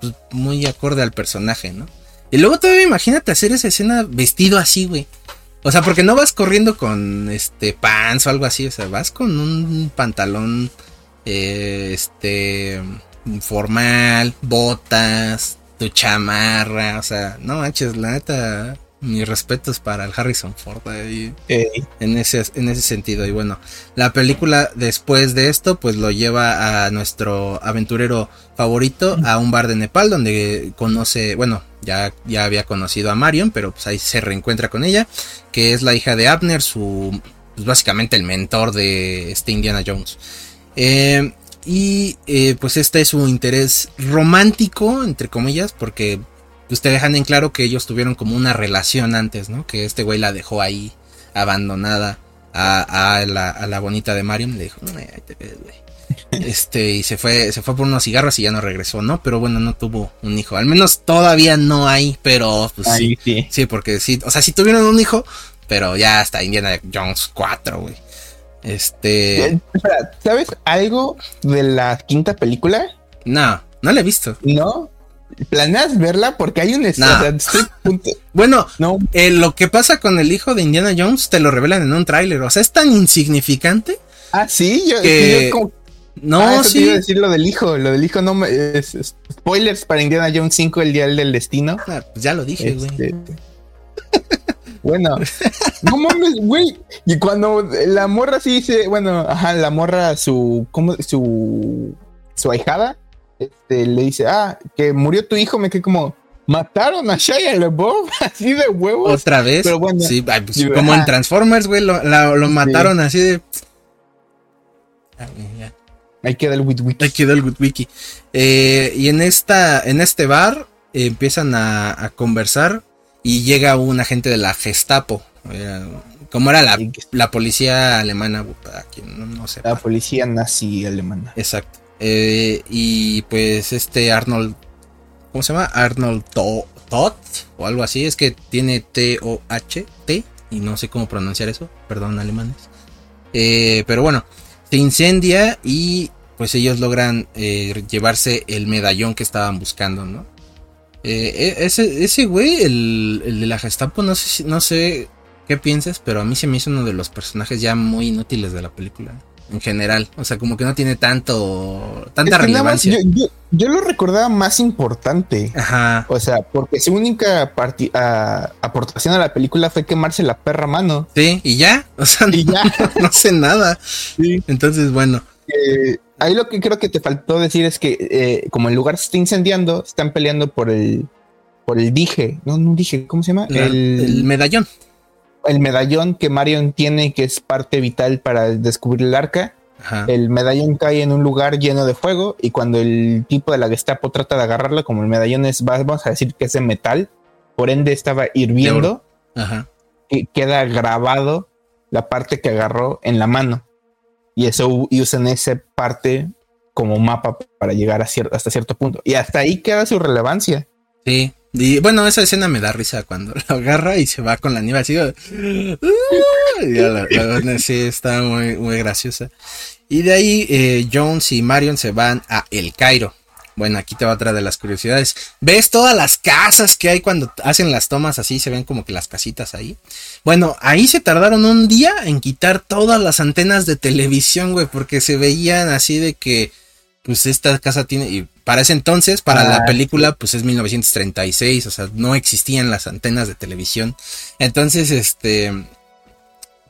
Speaker 1: pues, muy acorde al personaje, ¿no? Y luego todavía imagínate hacer esa escena vestido así, güey. O sea, porque no vas corriendo con este pants o algo así, o sea, vas con un pantalón eh, este formal, botas, tu chamarra, o sea, no manches, la neta mis respetos para el Harrison Ford en, ese, en ese sentido. Y bueno, la película después de esto, pues lo lleva a nuestro aventurero favorito a un bar de Nepal donde conoce, bueno, ya, ya había conocido a Marion, pero pues ahí se reencuentra con ella, que es la hija de Abner, su, pues básicamente el mentor de este Indiana Jones. Eh, y eh, pues este es su interés romántico, entre comillas, porque te dejan en claro que ellos tuvieron como una relación antes, ¿no? Que este güey la dejó ahí abandonada a, la, bonita de Marion. Le dijo, no, ahí te ves, güey. Este, y se fue, se fue por unos cigarros y ya no regresó, ¿no? Pero bueno, no tuvo un hijo. Al menos todavía no hay, pero pues sí, sí. porque sí, o sea, sí tuvieron un hijo, pero ya hasta Indiana Jones 4, güey. Este.
Speaker 2: ¿Sabes algo de la quinta película?
Speaker 1: No, no la he visto.
Speaker 2: No. ¿Planeas verla? Porque hay un...
Speaker 1: bueno, no. Eh, lo que pasa con el hijo de Indiana Jones te lo revelan en un tráiler. O sea, es tan insignificante.
Speaker 2: Ah, sí, yo,
Speaker 1: No, ah, sí.
Speaker 2: Te decir lo del hijo. Lo del hijo no me... spoilers para Indiana Jones 5, el día del destino.
Speaker 1: Ah, pues ya lo dije, güey. Este,
Speaker 2: bueno, no mames, güey. Y cuando la morra sí dice, bueno, ajá, la morra, su, ¿cómo? Su, su ahijada, este, le dice, ah, que murió tu hijo, me quedé como, mataron a Shia LaBeouf así de huevos.
Speaker 1: Otra vez. Pero bueno, sí, pues, como en Transformers, güey, lo, mataron así de.
Speaker 2: Ahí queda el Witwiki.
Speaker 1: Ahí queda el Witwiki. Eh, y en esta, en este bar eh, empiezan a, conversar y llega un agente de la Gestapo. Como era la, la policía alemana, aquí, no, no sé.
Speaker 2: La policía nazi alemana.
Speaker 1: Exacto. Eh, y pues este Arnold, ¿cómo se llama? Arnold Todd o algo así. Es que tiene T-O-H-T y no sé cómo pronunciar eso. Perdón, alemanes. Eh, pero bueno, se incendia y pues ellos logran eh, llevarse el medallón que estaban buscando, ¿no? Eh, e, ese, ese güey, el, el, de la Gestapo, no sé, no sé qué piensas, pero a mí se me hizo uno de los personajes ya muy inútiles de la película en general. O sea, como que no tiene tanto tanta relevancia.
Speaker 2: yo, lo recordaba más importante.
Speaker 1: Ajá.
Speaker 2: O sea, porque su única aportación a la película fue quemarse la perra mano.
Speaker 1: Sí, y ya. O sea, y ya. no sé nada. Sí. Entonces, bueno.
Speaker 2: Eh, ahí lo que creo que te faltó decir es que eh, como el lugar se está incendiando, están peleando por el por el dije, no, no dije, ¿cómo se llama?
Speaker 1: el medallón
Speaker 2: el medallón que Marion tiene, que es parte vital para descubrir el arca. El medallón cae en un lugar lleno de fuego y cuando el tipo de la Gestapo trata de agarrarlo, como el medallón es, vamos a decir que es de metal, por ende estaba hirviendo, y queda grabado la parte que agarró en la mano. Y eso usan esa parte como mapa para llegar a hasta cierto punto. Y hasta ahí queda su relevancia.
Speaker 1: Sí, y bueno, esa escena me da risa cuando lo agarra y se va con la nieve así. sí, está muy, muy graciosa. Y de ahí eh, Jones y Marion se van a El Cairo. Bueno, aquí te va otra de las curiosidades. ¿Ves todas las casas que hay cuando hacen las tomas así? Se ven como que las casitas ahí. Bueno, ahí se tardaron un día en quitar todas las antenas de televisión, güey, porque se veían así de que, pues esta casa tiene, y para ese entonces, para la ah, película, pues es 1936, o sea, no existían las antenas de televisión. Entonces, este,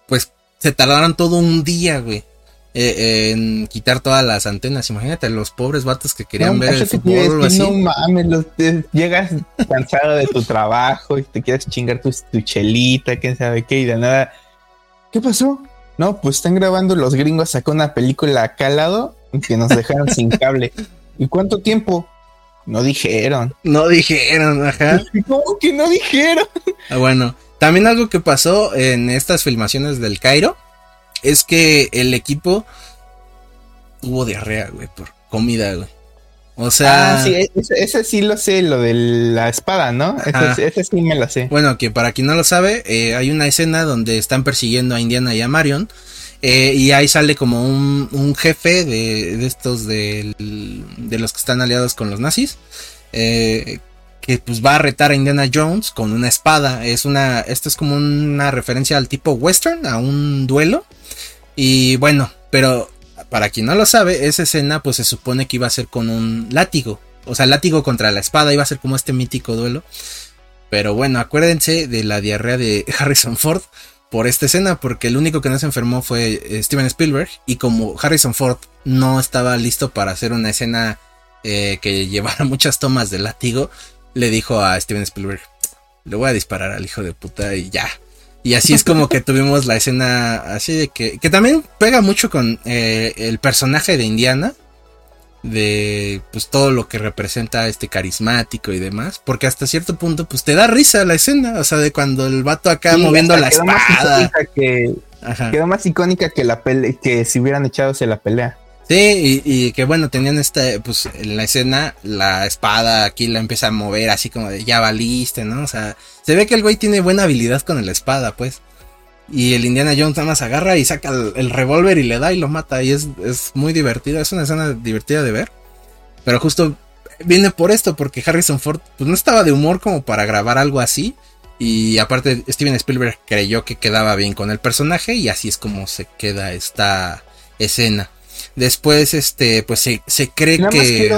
Speaker 1: pues se tardaron todo un día, güey. Eh, en quitar todas las antenas. Imagínate los pobres vatos que querían ver el fútbol
Speaker 2: así. No mames, llegas cansado de tu trabajo y te quieres chingar tu, tu, chelita, quién sabe qué, y de nada. ¿Qué pasó? No, pues están grabando los gringos, sacó una película acá al lado que nos dejaron sin cable. ¿Y cuánto tiempo? No dijeron.
Speaker 1: No dijeron, ajá.
Speaker 2: ¿Cómo que no dijeron?
Speaker 1: Ah, bueno, también algo que pasó en estas filmaciones del Cairo es que el equipo tuvo diarrea, güey, por comida, güey. O sea.
Speaker 2: Ah, sí, ese, sí lo sé, lo de la espada, ¿no? Ese, sí me lo sé.
Speaker 1: Bueno, que para quien no lo sabe, eh, hay una escena donde están persiguiendo a Indiana y a Marion. Eh, y ahí sale como un, jefe de, estos de, los que están aliados con los nazis. Eh, que pues va a retar a Indiana Jones con una espada. Es una. Esto es como una referencia al tipo western, a un duelo. Y bueno, pero para quien no lo sabe, esa escena pues se supone que iba a ser con un látigo. O sea, látigo contra la espada, iba a ser como este mítico duelo. Pero bueno, acuérdense de la diarrea de Harrison Ford por esta escena, porque el único que no se enfermó fue eh, Steven Spielberg, y como Harrison Ford no estaba listo para hacer una escena eh, que llevara muchas tomas de látigo, le dijo a Steven Spielberg, le voy a disparar al hijo de puta y ya. Y así es como que tuvimos la escena así de que, que también pega mucho con eh, el personaje de Indiana, de pues todo lo que representa este carismático y demás, porque hasta cierto punto pues te da risa la escena, o sea, de cuando el vato acá moviendo la espada.
Speaker 2: que, quedó más icónica que la pelea, que si hubieran echado la pelea.
Speaker 1: Sí, y, que bueno, tenían esta, pues en la escena, la espada aquí la empieza a mover así como de ya valiste, ¿no? O sea, se ve que el güey tiene buena habilidad con la espada, pues. Y el Indiana Jones nada más agarra y saca el, revólver y le da y lo mata. Y es, muy divertido. Es una escena divertida de ver. Pero justo viene por esto, porque Harrison Ford pues, no estaba de humor como para grabar algo así. Y aparte Steven Spielberg creyó que quedaba bien con el personaje y así es como se queda esta escena. Después, este, pues se, cree que.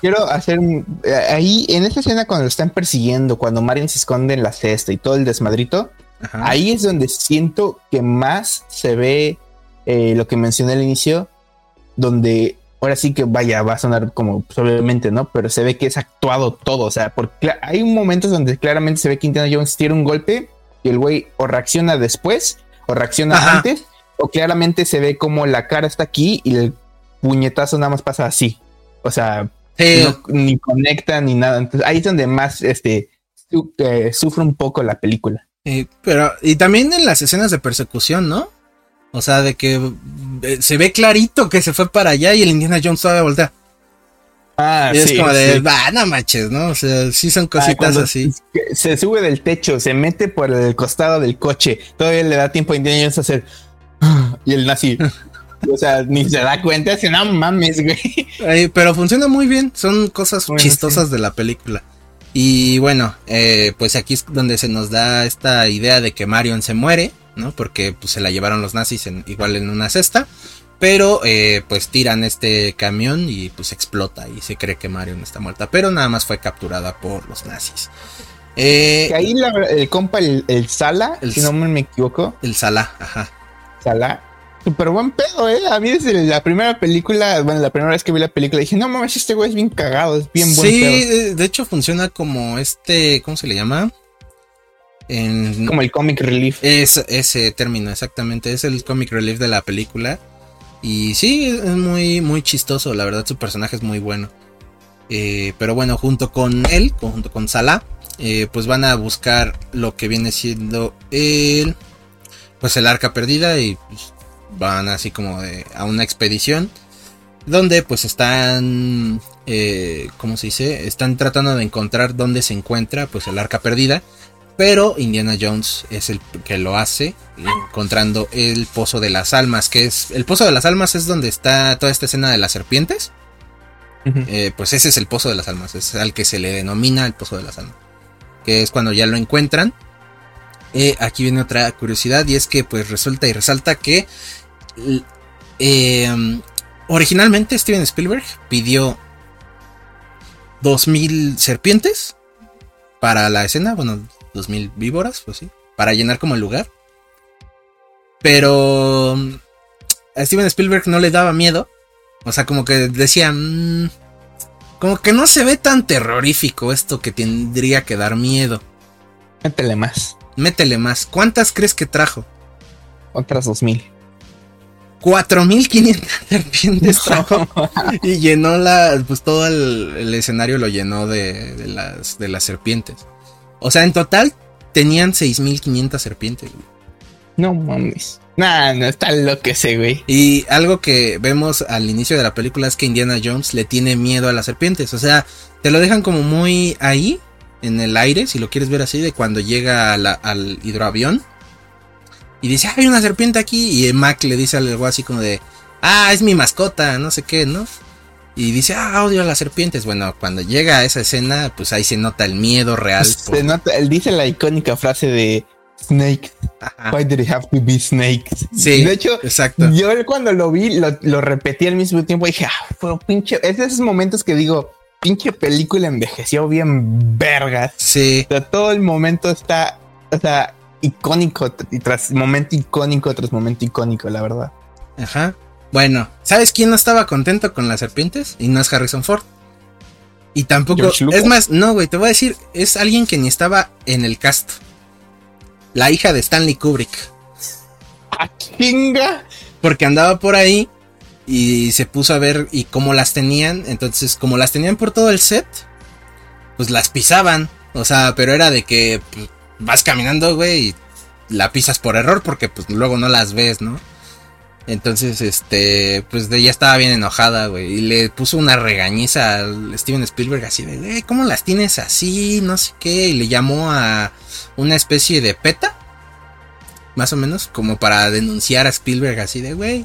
Speaker 2: Quiero, hacer. Eh, ahí, en esa escena, cuando lo están persiguiendo, cuando Marion se esconde en la cesta y todo el desmadrito, Ahí es donde siento que más se ve eh, lo que mencioné al inicio, donde ahora sí que vaya, va a sonar como probablemente, ¿no? Pero se ve que es actuado todo, o sea, porque hay momentos donde claramente se ve que Indiana Jones tira un golpe y el güey o reacciona después o reacciona antes, o claramente se ve como la cara está aquí y el puñetazo nada más pasa así. O sea, ni conecta ni nada. Entonces ahí es donde más este, eh, sufre un poco la película.
Speaker 1: Eh, pero, y también en las escenas de persecución, ¿no? O sea, de que eh, se ve clarito que se fue para allá y el Indiana Jones todavía voltea. Ah, y es como de, va, no manches, ¿no? O sea, sí son ah, cositas así.
Speaker 2: Se sube del techo, se mete por el costado del coche. Todavía le da tiempo a Indiana Jones a hacer. Y el nazi. O sea, ni se da cuenta, si no mames, güey.
Speaker 1: pero funciona muy bien, son cosas chistosas de la película. Y bueno, eh, pues aquí es donde se nos da esta idea de que Marion se muere, ¿no? Porque pues, se la llevaron los nazis en, igual en una cesta. Pero eh, pues tiran este camión y pues explota y se cree que Marion está muerta. Pero nada más fue capturada por los nazis.
Speaker 2: Eh, ahí el compa, el, Sala, si no me equivoco.
Speaker 1: El Sala, ajá.
Speaker 2: Sala. Super buen pedo, eh. A mí desde la primera película, bueno, la primera vez que vi la película dije, no mames, este güey es bien cagado, es bien
Speaker 1: buen Sí, de hecho funciona como este, ¿cómo se le llama?
Speaker 2: como el comic relief.
Speaker 1: Es, ese término, exactamente. Es el comic relief de la película. Y sí, es muy, muy chistoso, la verdad su personaje es muy bueno. Eh, pero bueno, junto con él, junto con Salah, eh, pues van a buscar lo que viene siendo el, pues el arca perdida y pues, van así como a una expedición donde pues están, eh, ¿cómo se dice? Están tratando de encontrar dónde se encuentra pues el arca perdida pero Indiana Jones es el que lo hace, encontrando el Pozo de las Almas, que es... El Pozo de las Almas es donde está toda esta escena de las serpientes. Eh, pues ese es el Pozo de las Almas, es al que se le denomina el Pozo de las Almas. Que es cuando ya lo encuentran. Eh, aquí viene otra curiosidad y es que pues resulta y resalta que... Eh, originalmente Steven Spielberg pidió 2000 serpientes para la escena, bueno, 2000 víboras, pues sí, para llenar como el lugar. Pero mm, a Steven Spielberg no le daba miedo. O sea, como que decía, mm, como que no se ve tan terrorífico esto que tendría que dar miedo.
Speaker 2: Métele más.
Speaker 1: Métele más. ¿Cuántas crees que trajo?
Speaker 2: Otras 2000.
Speaker 1: 4500 serpientes trajo. y llenó la. Pues todo el, escenario lo llenó de, las, de las serpientes. O sea, en total tenían 6500 serpientes,
Speaker 2: No mames. Nah, no está lo que sé, güey.
Speaker 1: Y algo que vemos al inicio de la película es que Indiana Jones le tiene miedo a las serpientes. O sea, te lo dejan como muy ahí, en el aire, si lo quieres ver así, de cuando llega al hidroavión. Y dice, hay una serpiente aquí. Y Mac le dice algo así como de, ah, es mi mascota, no sé qué, ¿no? y dice, ah, odio a las serpientes. Bueno, cuando llega a esa escena, pues ahí se nota el miedo real.
Speaker 2: Se nota, él dice la icónica frase de Snake. Why did it have to be snakes?
Speaker 1: Sí.
Speaker 2: De hecho, exacto. Yo cuando lo vi, lo, repetí al mismo tiempo y dije, ah, fue pinche. Es de esos momentos que digo, pinche película envejeció bien vergas.
Speaker 1: Sí.
Speaker 2: O sea, todo el momento está, o sea, icónico y tras momento icónico tras momento icónico, la verdad.
Speaker 1: Ajá. Bueno, ¿sabes quién no estaba contento con las serpientes? Y no es Harrison Ford. Y tampoco. Es más, no, güey, te voy a decir, es alguien que ni estaba en el cast. La hija de Stanley Kubrick.
Speaker 2: ¡Ah, chinga!
Speaker 1: Porque andaba por ahí y se puso a ver y cómo las tenían. Entonces, como las tenían por todo el set, pues las pisaban. O sea, pero era de que pues, vas caminando, güey, y la pisas por error porque pues luego no las ves, ¿no? Entonces, este, pues ella estaba bien enojada, güey. Y le puso una regañiza a Steven Spielberg así de, güey, ¿cómo las tienes así? No sé qué. Y le llamó a una especie de peta. Más o menos, como para denunciar a Spielberg así de, güey,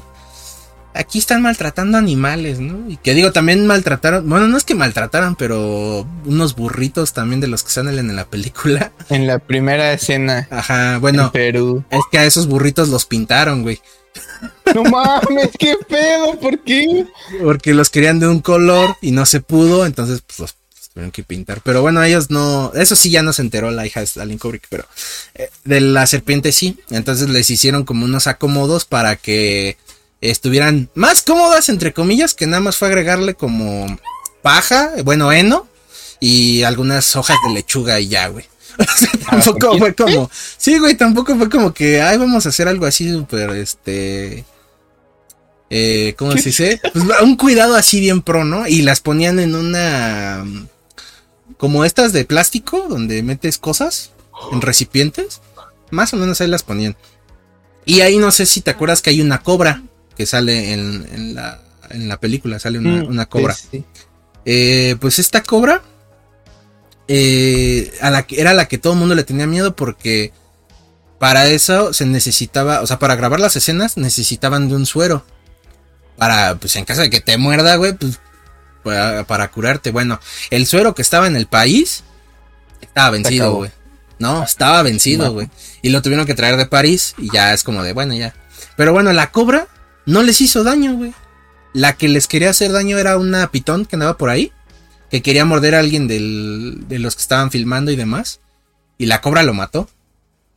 Speaker 1: aquí están maltratando animales, ¿no? Y que digo, también maltrataron, bueno, no es que maltrataran, pero unos burritos también de los que salen en la película.
Speaker 2: En la primera escena.
Speaker 1: Ajá, bueno.
Speaker 2: En Perú.
Speaker 1: Es que a esos burritos los pintaron, güey.
Speaker 2: No mames, qué pedo, ¿por qué?
Speaker 1: Porque los querían de un color y no se pudo, entonces pues los tuvieron que pintar. Pero bueno, ellos no, eso sí ya no se enteró la hija de Stalin Kubrick, pero eh, de la serpiente sí. Entonces les hicieron como unos acomodos para que estuvieran más cómodas, entre comillas, que nada más fue agregarle como paja, bueno, heno y algunas hojas de lechuga y ya, güey. tampoco fue como. Sí, güey, tampoco fue como que, ay, vamos a hacer algo así súper, este. Eh, ¿Cómo se dice? Pues un cuidado así bien pro, ¿no? Y las ponían en una. Como estas de plástico, donde metes cosas en recipientes. Más o menos ahí las ponían. Y ahí no sé si te acuerdas que hay una cobra que sale en, la, en la película, sale una, mm, cobra. Eh, pues esta cobra eh, a la que era la que todo el mundo le tenía miedo porque para eso se necesitaba, o sea, para grabar las escenas necesitaban de un suero. para, pues en caso de que te muerda, güey, pues para, para curarte. Bueno, el suero que estaba en el país estaba vencido, güey. No, estaba vencido, güey. Y lo tuvieron que traer de París y ya es como de, bueno, ya. Pero bueno, la cobra no les hizo daño, güey. La que les quería hacer daño era una pitón que andaba por ahí, que quería morder a alguien del, de los que estaban filmando y demás. Y la cobra lo mató.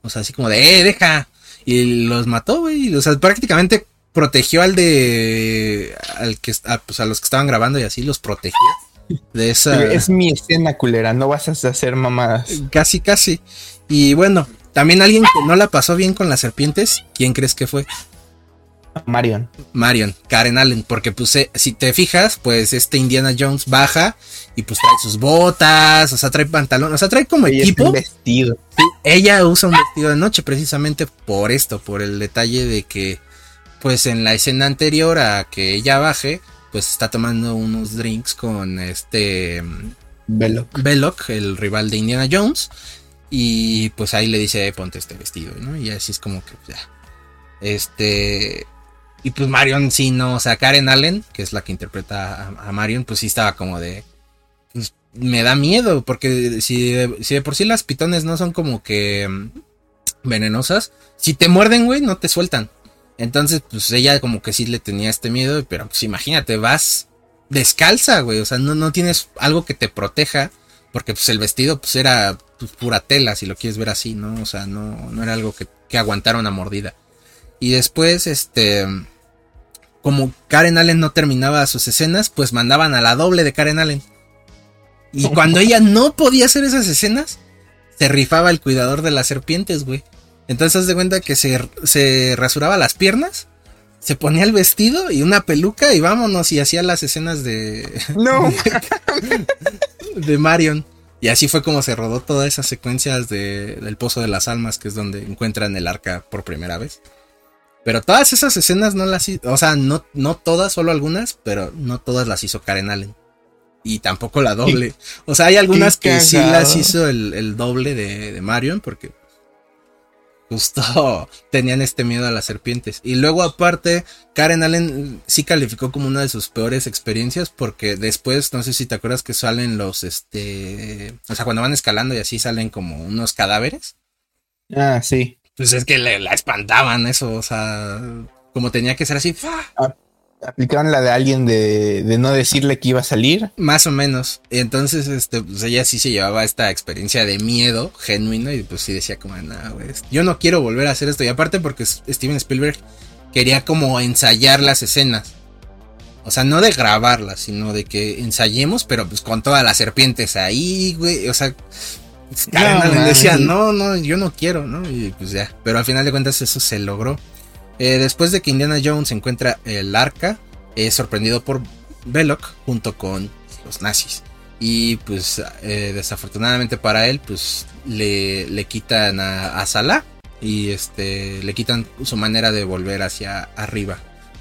Speaker 1: O sea, así como de, eh, deja. Y los mató, güey. O sea, prácticamente protegió al de. Al que, a, pues a los que estaban grabando y así los protegió. De esa.
Speaker 2: Es mi escena culera, no vas a hacer mamadas.
Speaker 1: Casi, casi. Y bueno, también alguien que no la pasó bien con las serpientes, ¿quién crees que fue?
Speaker 2: Marion.
Speaker 1: Marion, Karen Allen, porque pues eh, si te fijas, pues este Indiana Jones baja y pues trae sus botas, o sea, trae pantalón, o sea, trae como equipo.
Speaker 2: vestido.
Speaker 1: ella usa un vestido de noche precisamente por esto, por el detalle de que pues en la escena anterior a que ella baje, pues está tomando unos drinks con este
Speaker 2: Belloc,
Speaker 1: Belloc el rival de Indiana Jones. Y pues ahí le dice, ponte este vestido, ¿no? Y así es como que ya. Este. Y pues Marion sí, no. O sea, Karen Allen, que es la que interpreta a, Marion, pues sí estaba como de. Pues me da miedo. Porque si si de por sí las pitones no son como que. Mm, venenosas. Si te muerden, güey, no te sueltan. Entonces, pues ella como que sí le tenía este miedo, pero pues imagínate, vas descalza, güey, o sea, no, no tienes algo que te proteja, porque pues el vestido pues era pues, pura tela, si lo quieres ver así, ¿no? O sea, no, no era algo que, que aguantara una mordida. Y después, este, como Karen Allen no terminaba sus escenas, pues mandaban a la doble de Karen Allen. Y cuando ella no podía hacer esas escenas, se rifaba el cuidador de las serpientes, güey. Entonces haz de cuenta que se, se rasuraba las piernas, se ponía el vestido y una peluca y vámonos y hacía las escenas de...
Speaker 2: No.
Speaker 1: de Marion. Y así fue como se rodó todas esas secuencias de, del Pozo de las Almas, que es donde encuentran el arca por primera vez. Pero todas esas escenas no las hizo, o sea, no, no todas, solo algunas, pero no todas las hizo Karen Allen. Y tampoco la doble. O sea, hay algunas que sí las hizo el, el doble de, de Marion, porque justo tenían este miedo a las serpientes. Y luego aparte, Karen Allen sí calificó como una de sus peores experiencias porque después, no sé si te acuerdas que salen los, este, o sea, cuando van escalando y así salen como unos cadáveres.
Speaker 2: Ah, sí.
Speaker 1: Pues es que le, la espantaban eso, o sea, como tenía que ser así.
Speaker 2: Ah, aplicaban la de alguien de, de, no decirle que iba a salir.
Speaker 1: Más o menos. Y entonces, este, pues ella sí se llevaba esta experiencia de miedo genuino y pues sí decía como, no, güey, yo no quiero volver a hacer esto. Y aparte porque Steven Spielberg quería como ensayar las escenas. O sea, no de grabarlas, sino de que ensayemos, pero pues con todas las serpientes ahí, güey. O sea, Karen no, decía, no, no, yo no quiero, ¿no? Y pues ya. Pero al final de cuentas eso se logró. Eh, después de que Indiana Jones encuentra el arca, es sorprendido por Belloc junto con los nazis. Y pues eh, desafortunadamente para él, pues le, le quitan a, a, Salah y este, le quitan su manera de volver hacia arriba.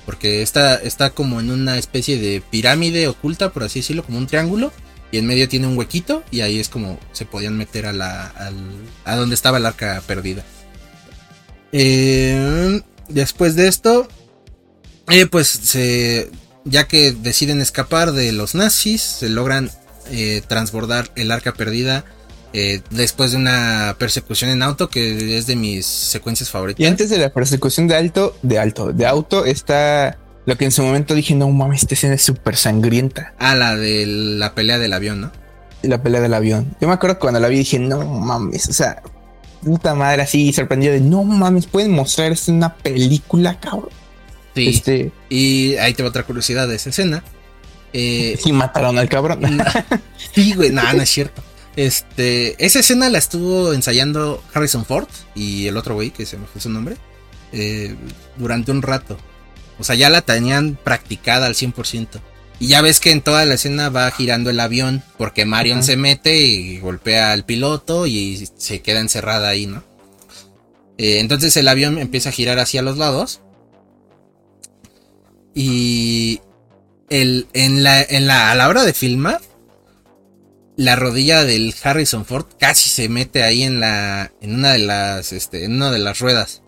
Speaker 1: Porque está, está como en una especie de pirámide oculta, por así decirlo, como un triángulo. Y en medio tiene un huequito y ahí es como se podían meter a la a donde estaba el arca perdida. Eh, Después de esto, eh, pues se, ya que deciden escapar de los nazis, se logran eh, transbordar el arca perdida eh, después de una persecución en auto que es de mis secuencias favoritas.
Speaker 2: Y antes de la persecución de alto, de alto, de auto está lo que en su momento dije, no mames, esta escena es súper sangrienta.
Speaker 1: Ah, la de la pelea del avión, ¿no?
Speaker 2: La pelea del avión. Yo me acuerdo cuando la vi dije, no mames, o sea, puta madre así sorprendido de no mames, pueden mostrar esto en una película, cabrón.
Speaker 1: Sí. Este, y ahí te va otra curiosidad de esa escena.
Speaker 2: Eh, sí, mataron al cabrón.
Speaker 1: sí, güey, nada, no es cierto. Este, esa escena la estuvo ensayando Harrison Ford y el otro güey, que se me fue su nombre, eh, durante un rato. O sea, ya la tenían practicada al 100%. Y ya ves que en toda la escena va girando el avión porque Marion se mete y golpea al piloto y se queda encerrada ahí, ¿no? Eh, entonces el avión empieza a girar hacia los lados. Y el, en la, en la, a la hora de filmar, la rodilla del Harrison Ford casi se mete ahí en la, en una de las, este, en una de las ruedas.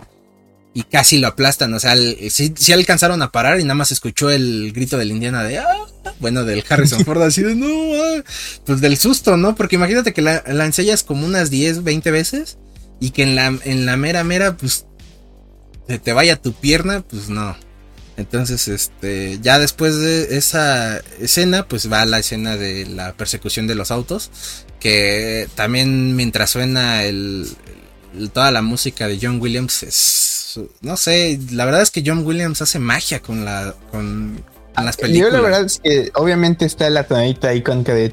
Speaker 1: Y casi lo aplastan. O sea, sí, alcanzaron a parar y nada más escuchó el grito del Indiana de, ah, bueno, del Harrison Ford así de, no, ah", pues del susto, ¿no? Porque imagínate que la, la, ensellas como unas 10, 20 veces y que en la, en la mera, mera, pues se te vaya tu pierna, pues no. Entonces, este, ya después de esa escena, pues va la escena de la persecución de los autos, que también mientras suena el, toda la música de John Williams es, no sé, la verdad es que John Williams hace magia con la, con, las películas.
Speaker 2: Yo la verdad es que obviamente está la tonadita icónica de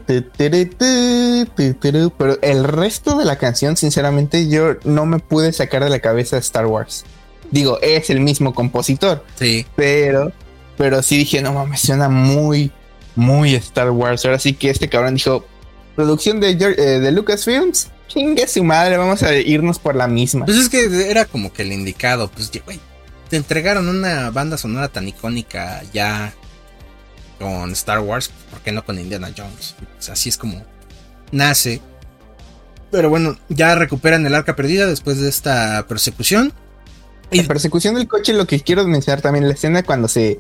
Speaker 2: pero el resto de la canción, sinceramente, yo no me pude sacar de la cabeza Star Wars. Digo, es el mismo compositor.
Speaker 1: Sí.
Speaker 2: Pero, pero sí dije, no mames, suena muy, muy Star Wars. Ahora sí que este cabrón dijo, producción de, eh, de Lucasfilms, chingue su madre, vamos a irnos por la misma.
Speaker 1: Pues es que era como que el indicado, pues, güey, te entregaron una banda sonora tan icónica ya con Star Wars, ¿por qué no con Indiana Jones? así es como nace. Pero bueno, ya recuperan el arca perdida después de esta persecución.
Speaker 2: La persecución del coche, lo que quiero mencionar también, la escena cuando se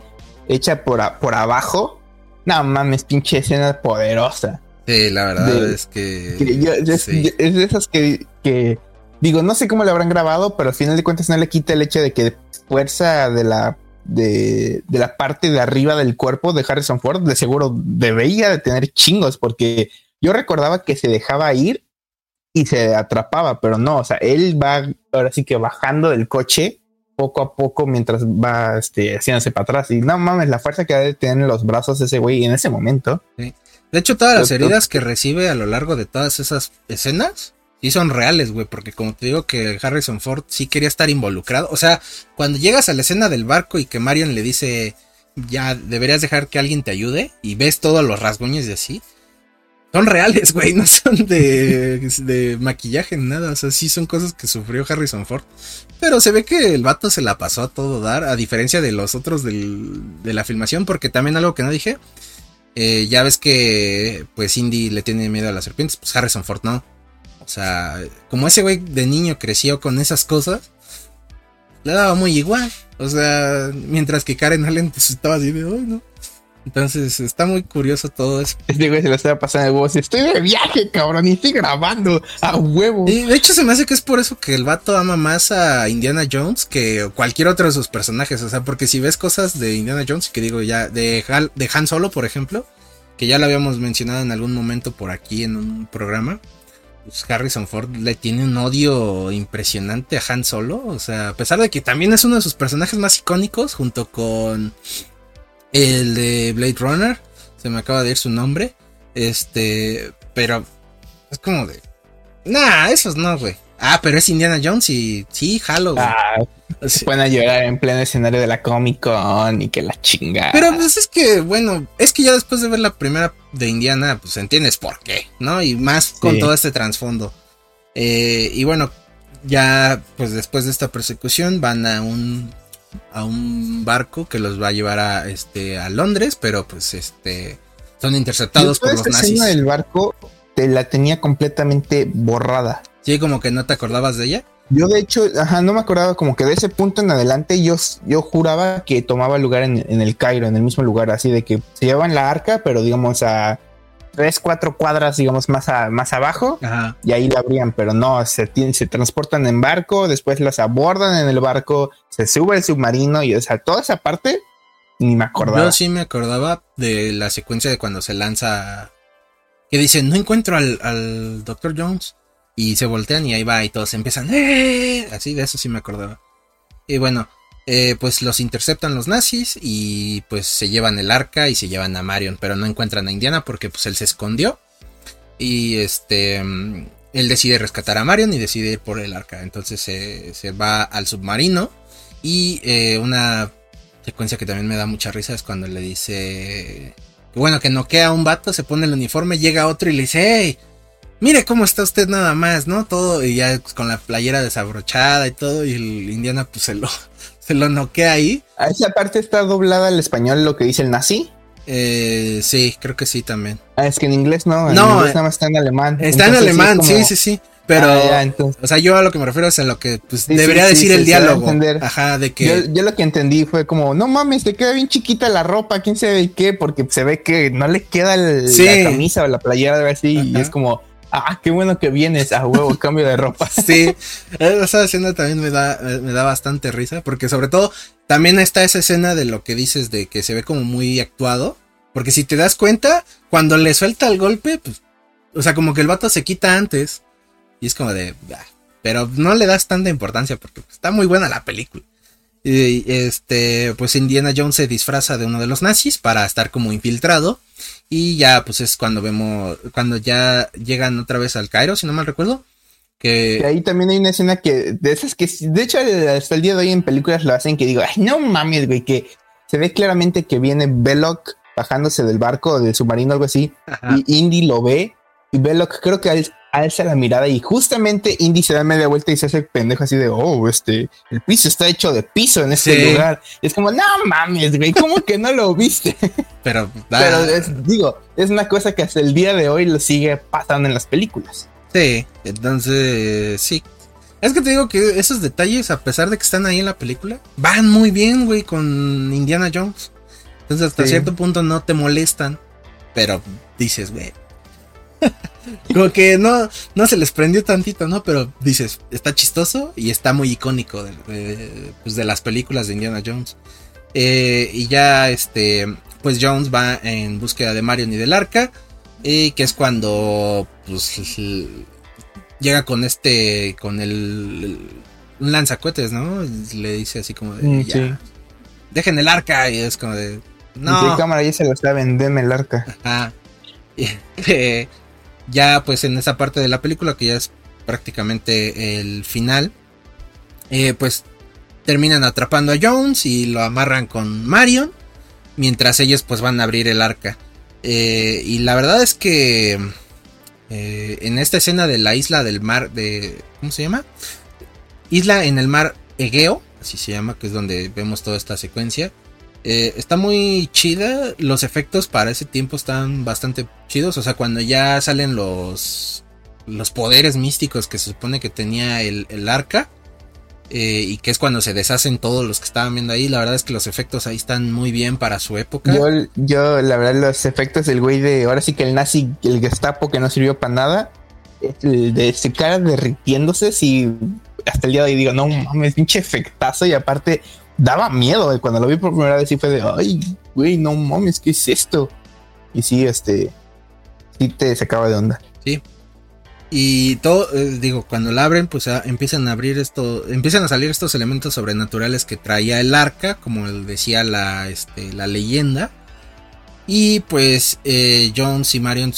Speaker 2: echa por, por abajo. No mames, pinche escena poderosa.
Speaker 1: Sí, la verdad es que.
Speaker 2: es, de esas que, que, Digo, no sé cómo le habrán grabado, pero al final de cuentas no le quita el hecho de que fuerza de la. De, de la parte de arriba del cuerpo de Harrison Ford, de seguro debería de tener chingos, porque yo recordaba que se dejaba ir y se atrapaba, pero no, o sea, él va ahora sí que bajando del coche poco a poco mientras va este, haciéndose para atrás. Y no mames, la fuerza que ha de tener en los brazos ese güey en ese momento.
Speaker 1: De hecho, todas las heridas que recibe a lo largo de todas esas escenas, sí son reales, güey, porque como te digo que Harrison Ford sí quería estar involucrado. O sea, cuando llegas a la escena del barco y que Marion le dice, ya deberías dejar que alguien te ayude, y ves todos los rasguños y así, son reales, güey, no son de, de maquillaje nada. O sea, sí son cosas que sufrió Harrison Ford. Pero se ve que el vato se la pasó a todo dar, a diferencia de los otros del, de la filmación, porque también algo que no dije, eh, ya ves que pues Indy le tiene miedo a las serpientes, pues Harrison Ford no. O sea, como ese güey de niño creció con esas cosas, le daba muy igual. O sea, mientras que Karen Allen pues estaba así de, no. Entonces está muy curioso todo eso.
Speaker 2: Este güey se lo estaba pasando de voz. Estoy de viaje, cabrón, y estoy grabando a huevo.
Speaker 1: Y de hecho se me hace que es por eso que el vato ama más a Indiana Jones que cualquier otro de sus personajes. O sea, porque si ves cosas de Indiana Jones, que digo ya, de, de Han Solo, por ejemplo, que ya lo habíamos mencionado en algún momento por aquí en un programa. Pues Harrison Ford le tiene un odio impresionante a Han Solo. O sea, a pesar de que también es uno de sus personajes más icónicos, junto con el de Blade Runner, se me acaba de ir su nombre. Este, pero es como de. Nah, esos no, güey. Ah, pero es Indiana Jones y sí, Halo.
Speaker 2: Ah, se pueden a llorar en pleno escenario de la Comic Con y que la chingada.
Speaker 1: Pero pues es que, bueno, es que ya después de ver la primera de Indiana, pues entiendes por qué, ¿no? Y más con todo este trasfondo. Eh, y bueno, ya pues después de esta persecución van a un a un barco que los va a llevar a este a Londres, pero pues este son interceptados por los nazis.
Speaker 2: del barco te la tenía completamente borrada.
Speaker 1: Sí, como que no te acordabas de ella.
Speaker 2: Yo de hecho, ajá, no me acordaba como que de ese punto en adelante yo, yo juraba que tomaba lugar en, en el Cairo, en el mismo lugar, así de que se llevaban la arca, pero digamos a tres, cuatro cuadras, digamos, más, más abajo, y ahí la abrían, pero no, se, se transportan en barco, después las abordan en el barco, se sube el submarino, y o sea, toda esa parte ni me acordaba.
Speaker 1: Yo sí me acordaba de la secuencia de cuando se lanza, que dicen, no encuentro al, al Dr. Jones, y se voltean y ahí va, y todos empiezan, ¡Eh! así de eso sí me acordaba. Y bueno, eh, pues los interceptan los nazis y pues se llevan el arca y se llevan a Marion, pero no encuentran a Indiana porque pues él se escondió y este mm, él decide rescatar a Marion y decide ir por el arca, entonces se, va al submarino y eh, una secuencia que también me da mucha risa es cuando le dice bueno que noquea a un vato, se pone el uniforme, llega otro y le dice hey mire cómo está usted nada más, ¿no? Todo, y ya con la playera desabrochada y todo, y el Indiana pues se lo, se lo noquea ahí.
Speaker 2: ¿A esa parte está doblada al español lo que dice el nazi?
Speaker 1: Eh, sí, creo que sí también.
Speaker 2: Ah, es que en inglés no,
Speaker 1: en no,
Speaker 2: inglés nada más está en alemán.
Speaker 1: Está en alemán, sí, sí, sí. Pero, ah, o sea, yo a lo que me refiero es a lo que pues, debería decir el diálogo. Ajá, de que.
Speaker 2: Yo, lo que entendí fue como, no mames, te queda bien chiquita la ropa, quién sabe qué, porque se ve que no le queda la camisa o la playera, algo así, y es como, ah, qué bueno que vienes, a huevo, cambio de ropa.
Speaker 1: Sí, esa escena también me da, me da bastante risa, porque sobre todo también está esa escena de lo que dices de que se ve como muy actuado, porque si te das cuenta, cuando le suelta el golpe, pues, o sea, como que el vato se quita antes. Y es como de, pero no le das tanta importancia porque está muy buena la película. Y este, pues Indiana Jones se disfraza de uno de los nazis para estar como infiltrado. Y ya, pues es cuando vemos, cuando ya llegan otra vez al Cairo, si no mal recuerdo. Que...
Speaker 2: ahí también hay una escena que, de esas que, de hecho, hasta el día de hoy en películas lo hacen que digo, ay, no mames, güey, que se ve claramente que viene Belloc bajándose del barco del submarino, algo así, y Indy lo ve, y Belloc creo que alza la mirada y justamente Indy se da media vuelta y se hace pendejo así de, oh, este, el piso está hecho de piso en este lugar. Y es como, no mames, güey, ¿cómo que no lo viste?
Speaker 1: Pero,
Speaker 2: Pero digo, es una cosa que hasta el día de hoy lo sigue pasando en las películas.
Speaker 1: Sí, entonces, sí. Es que te digo que esos detalles, a pesar de que están ahí en la película, van muy bien, güey, con Indiana Jones. Entonces, hasta cierto punto no te molestan, pero dices, güey, Como que no, no se les prendió tantito, ¿no? Pero dices, está chistoso y está muy icónico de, pues, las películas de Indiana Jones. Eh, y ya, este, pues Jones va en búsqueda de Marion y del arca. Y que es cuando, pues, llega con este, con el, un lanzacohetes, ¿no? Le dice así como de, mm, ya, dejen el arca. Y es como de, no.
Speaker 2: cámara ya se lo saben, denme el arca.
Speaker 1: Ajá. Eh, ya pues en esa parte de la película que ya es prácticamente el final, eh, pues terminan atrapando a Jones y lo amarran con Marion, mientras ellos pues van a abrir el arca. Eh, y la verdad es que eh, en esta escena de la isla del mar de... ¿Cómo se llama? Isla en el mar Egeo, así se llama, que es donde vemos toda esta secuencia. Eh, está muy chida. Los efectos para ese tiempo están bastante chidos. O sea, cuando ya salen los, los poderes místicos que se supone que tenía el, arca. Eh, y que es cuando se deshacen todos los que estaban viendo ahí. La verdad es que los efectos ahí están muy bien para su época.
Speaker 2: Yo, yo la verdad, los efectos del güey de. Ahora sí que el nazi, el Gestapo que no sirvió para nada. de ese cara derritiéndose. Si hasta el día de hoy digo, no mames, pinche efectazo. Y aparte, daba miedo. Cuando lo vi por primera vez, sí fue de, ay, güey, no mames, ¿qué es esto? Y sí, este, sí te sacaba de onda.
Speaker 1: Sí. Y todo, eh, digo, cuando la abren, pues ah, empiezan a abrir esto, empiezan a salir estos elementos sobrenaturales que traía el arca, como decía la, este, la leyenda. Y pues eh, Jones y Marion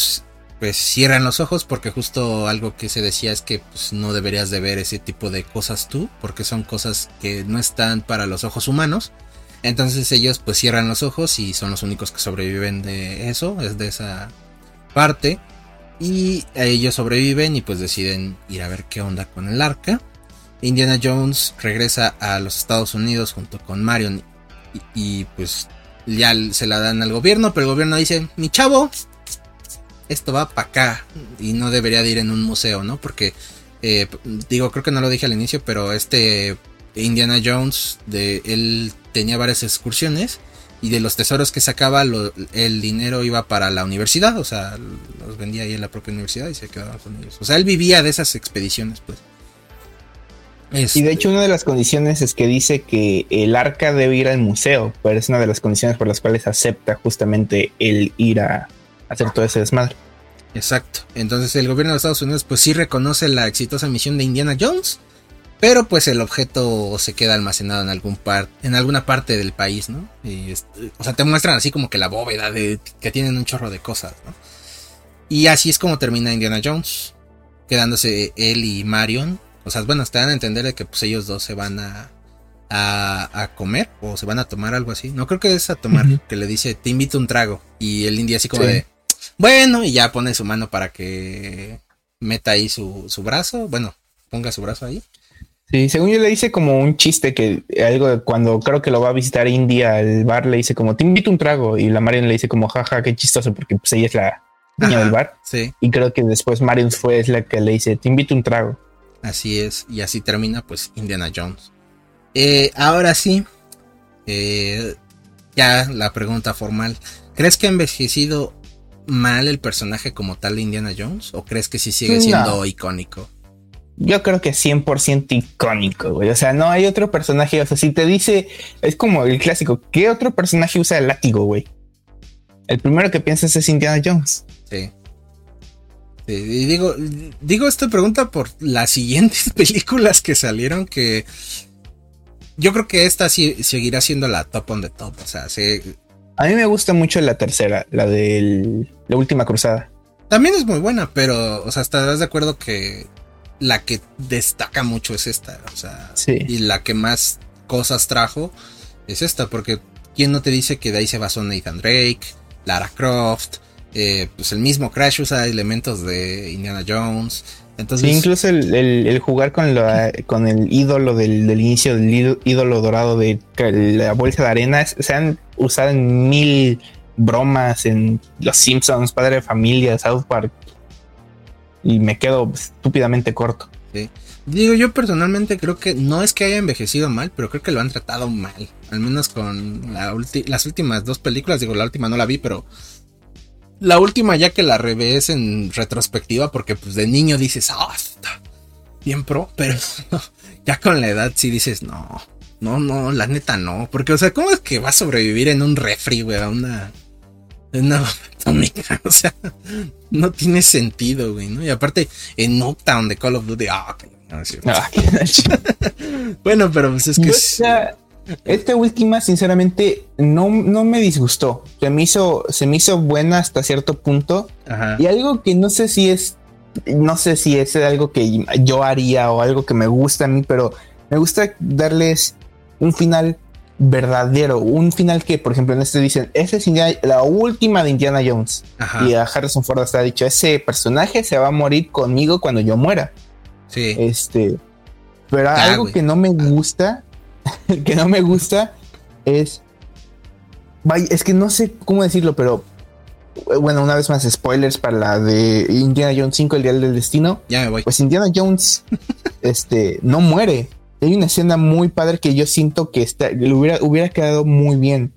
Speaker 1: pues cierran los ojos porque justo algo que se decía es que pues, no deberías de ver ese tipo de cosas tú porque son cosas que no están para los ojos humanos. Entonces ellos pues cierran los ojos y son los únicos que sobreviven de eso, es de esa parte. Y ellos sobreviven y pues deciden ir a ver qué onda con el arca. Indiana Jones regresa a los Estados Unidos junto con Marion y, y pues ya se la dan al gobierno, pero el gobierno dice, mi chavo, esto va para acá y no debería de ir en un museo, ¿no? Porque, eh, digo, creo que no lo dije al inicio, pero este Indiana Jones, de, él tenía varias excursiones y de los tesoros que sacaba, el dinero iba para la universidad, o sea, los vendía ahí en la propia universidad y se quedaba con ellos. O sea, él vivía de esas expediciones, pues.
Speaker 2: Y de hecho una de las condiciones es que dice que el arca debe ir al museo, pero es una de las condiciones por las cuales acepta justamente el ir a, hacer todo ese desmadre.
Speaker 1: Exacto. Entonces el gobierno de Estados Unidos pues sí reconoce la exitosa misión de Indiana Jones, pero pues el objeto se queda almacenado en algún par en alguna parte del país, ¿no? Y, o sea, te muestran así como que la bóveda de que tienen un chorro de cosas, ¿no? Y así es como termina Indiana Jones, quedándose él y Marion. O sea, bueno, te dan a entender de que pues ellos dos se van a, a, comer o se van a tomar algo así. No creo que es a tomar, que le dice, te invito un trago. Y el indio así como de, bueno, y ya pone su mano para que meta ahí su, brazo. Bueno, ponga su brazo ahí.
Speaker 2: Sí, según yo le dice como un chiste que algo cuando creo que lo va a visitar India al bar le dice como te invito un trago y la Marion le dice como jaja qué chistoso porque pues ella es la, niña del bar.
Speaker 1: Sí.
Speaker 2: Y creo que después Marion fue es la que le dice, te invito un trago.
Speaker 1: Así es, y así termina pues Indiana Jones. Eh, ahora sí, eh, ya la pregunta formal. ¿Crees que ha envejecido mal el personaje como tal de Indiana Jones? ¿O crees que sí sigue siendo icónico?
Speaker 2: Yo creo que 100% icónico, güey. O sea, no hay otro personaje. O sea, si te dice, es como el clásico, ¿qué otro personaje usa el látigo, güey? El primero que piensas es Indiana Jones.
Speaker 1: Sí. y digo, digo esta pregunta por las siguientes películas que salieron que yo creo que esta sí seguirá siendo la top on the top. O sea,
Speaker 2: a mí me gusta mucho la tercera, la de la última cruzada.
Speaker 1: También es muy buena, pero, o sea, estarás de acuerdo que la que destaca mucho es esta. O sea, y la que más cosas trajo es esta, porque ¿quién no te dice que de ahí se basó Nathan Drake, Lara Croft? Eh, pues el mismo Crash usa elementos de Indiana Jones. Entonces,
Speaker 2: incluso el, jugar con, con el ídolo del, inicio del ídolo dorado de la bolsa de arena se han usado en mil bromas en Los Simpsons, Padre de Familia, South Park. Y me quedo estúpidamente corto.
Speaker 1: Digo, yo personalmente creo que no es que haya envejecido mal, pero creo que lo han tratado mal. Al menos con las últimas dos películas. Digo, la última no la vi, pero la última ya que la revés en retrospectiva, porque pues de niño dices, ah, bien pro, pero ya con la edad sí dices, no, no, no, la neta no. Porque, o sea, ¿cómo es que va a sobrevivir en un refri, güey, a una, una atómica? O sea, no tiene sentido, güey, ¿no? Y aparte, en Noctown de Call of Duty, ah, ah bueno, pero pues es que...
Speaker 2: Esta última, sinceramente, no, no me disgustó. Se me hizo, se me hizo buena hasta cierto punto. Y algo que no sé si es, no sé si es algo que yo haría o algo que me gusta a mí, pero me gusta darles un final verdadero, un final que, por ejemplo, en este dicen, esa es la última de Indiana Jones. Y a Harrison Ford ha dicho, ese personaje se va a morir conmigo cuando yo muera.
Speaker 1: Sí.
Speaker 2: Este, pero algo que no me gusta que no me gusta es. Es que no sé cómo decirlo, pero. Bueno, una vez más, spoilers para la de Indiana Jones 5, el Dial del Destino.
Speaker 1: Ya me voy.
Speaker 2: Pues Indiana Jones este, no muere. Hay una escena muy padre que yo siento que está, hubiera, hubiera quedado muy bien.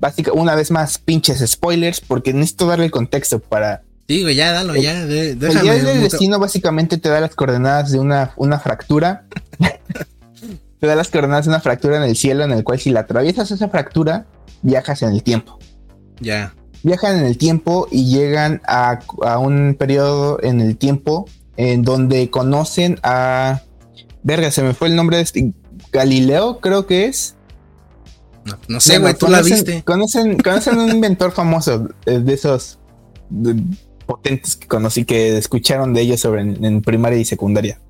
Speaker 2: Básicamente, una vez más, pinches spoilers, porque necesito darle el contexto para.
Speaker 1: Digo, ya, dalo, ya.
Speaker 2: el Dial del Destino básicamente te da las coordenadas de una, una fractura. te da las coordenadas de una fractura en el cielo en el cual si la atraviesas esa fractura, viajas en el tiempo.
Speaker 1: Ya.
Speaker 2: Viajan en el tiempo y llegan a, un periodo en el tiempo en donde conocen a... Verga, se me fue el nombre de este... Galileo, creo que es.
Speaker 1: No, sé, güey, tú la viste.
Speaker 2: Conocen, conocen un inventor famoso eh, de esos potentes que conocí, que escucharon de ellos sobre en primaria y secundaria.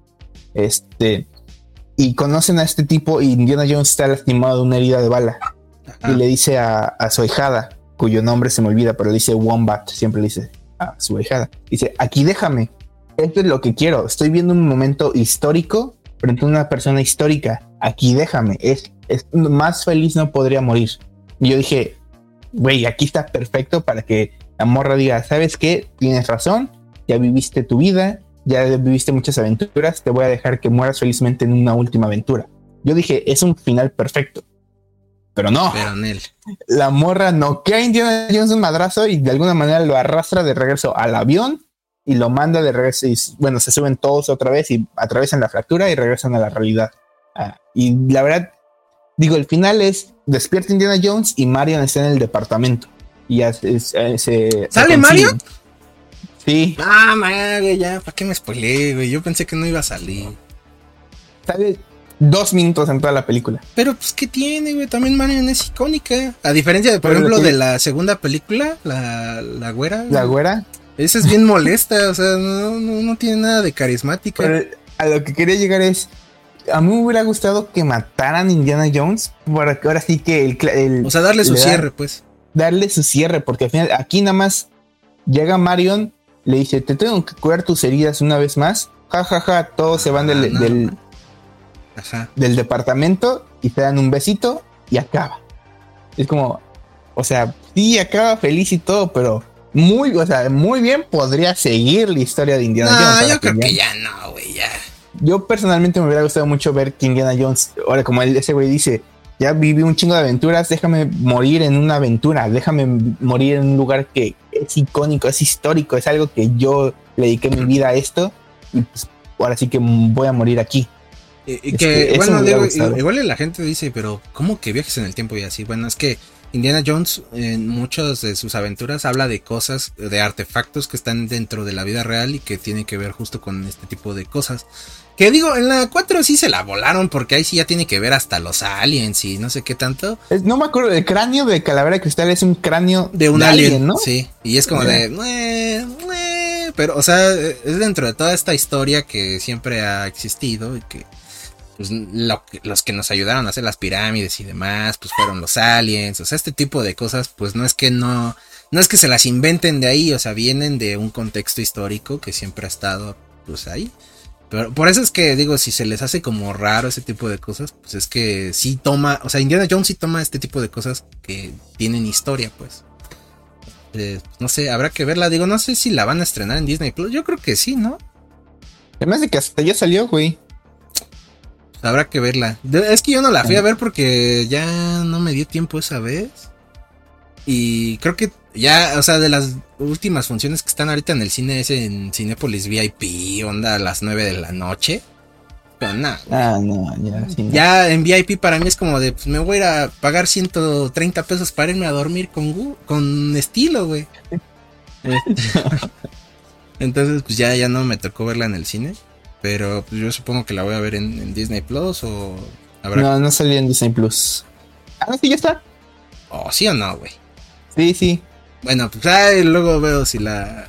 Speaker 2: Este, y conocen a este tipo y Indiana Jones está lastimado de una herida de bala. Y le dice a, su hijada, cuyo nombre se me olvida, pero le dice Wombat, siempre le dice a su hijada. Dice, aquí déjame, esto es lo que quiero, estoy viendo un momento histórico frente a una persona histórica, aquí déjame, es, es más feliz no podría morir. Y yo dije, güey, aquí está perfecto para que la morra diga, ¿sabes qué? Tienes razón, ya viviste tu vida, ya viviste muchas aventuras, te voy a dejar que mueras felizmente en una última aventura. Yo dije, es un final perfecto. Pero no.
Speaker 1: Pero en él.
Speaker 2: La morra no que Indiana Jones un madrazo y de alguna manera lo arrastra de regreso al avión y lo manda de regreso. Y bueno, se suben todos otra vez y atraviesan la fractura y regresan a la realidad. Ah, y la verdad, digo, el final es despierta Indiana Jones y Marion está en el departamento. Y ya se,
Speaker 1: ¿Sale Marion?
Speaker 2: Sí.
Speaker 1: Ah, madre, ya, ¿para qué me spoilé, güey? Yo pensé que no iba a salir.
Speaker 2: Sale dos minutos en toda la película.
Speaker 1: Pero, pues, ¿qué tiene, güey? También Marion es icónica. A diferencia de, por ejemplo, de la segunda película, la, la güera.
Speaker 2: La güera.
Speaker 1: Esa es bien molesta, o sea, no, no, tiene nada de carismática.
Speaker 2: a lo que quería llegar es. A mí me hubiera gustado que mataran a Indiana Jones. Para que ahora sí que el.
Speaker 1: o sea, darle su cierre, pues.
Speaker 2: Darle su cierre, porque al final aquí nada más llega Marion le dice, te tengo que curar tus heridas una vez más. Ja, ja, ja, todos se van del, ah, del, del, departamento y te dan un besito y acaba. Es como, o sea, sí, acaba feliz y todo, pero muy, o sea, muy bien podría seguir la historia de Indiana Jones.
Speaker 1: No, yo creo que ya no, güey, ya.
Speaker 2: Yo personalmente me hubiera gustado mucho ver que Indiana Jones, ahora como él, ese güey dice, ya viví un chingo de aventuras, déjame morir en una aventura, déjame morir en un lugar que es icónico, es histórico, es algo que yo le dediqué mi vida a esto y pues ahora sí que voy a morir aquí.
Speaker 1: Y, que, bueno, igual la gente dice, pero ¿cómo que viajes en el tiempo y así? Bueno, es que Indiana Jones en muchas de sus aventuras habla de cosas, de artefactos que están dentro de la vida real y que tienen que ver justo con este tipo de cosas. Que digo, en la 4 sí se la volaron porque ahí sí ya tiene que ver hasta los aliens y no sé qué tanto.
Speaker 2: no me acuerdo, el cráneo de Calavera de Cristal es un cráneo
Speaker 1: de un alien, ¿no? Sí, y es como de... pero, o sea, es dentro de toda esta historia que siempre ha existido y que pues, los que nos ayudaron a hacer las pirámides y demás, pues fueron los aliens, o sea, este tipo de cosas, pues no es que no, no es que se las inventen de ahí, o sea, vienen de un contexto histórico que siempre ha estado, pues ahí. Pero por eso es que digo, si se les hace como raro ese tipo de cosas, pues es que sí toma, o sea, Indiana Jones sí toma este tipo de cosas que tienen historia, pues. Eh, no sé, habrá que verla. Digo, no sé si la van a estrenar en Disney Plus. Yo creo que sí, ¿no?
Speaker 2: Además de que hasta ya salió, güey.
Speaker 1: Habrá que verla. Es que yo no la fui a ver porque ya no me dio tiempo esa vez. Y creo que ya, o sea, de las últimas funciones que están ahorita en el cine es en Cinepolis VIP, onda a las 9 de la noche. Pero nada.
Speaker 2: Ah, no, ya,
Speaker 1: ya en VIP para mí es como de, pues me voy a ir a pagar 130 pesos para irme a dormir con, con estilo, güey. Entonces, pues ya, ya no me tocó verla en el cine. Pero pues, yo supongo que la voy a ver en, Disney Plus o
Speaker 2: No, no salió en Disney Plus. Ah, sí, ya está.
Speaker 1: Oh, sí o no, güey.
Speaker 2: Sí, sí.
Speaker 1: Bueno, pues luego veo si la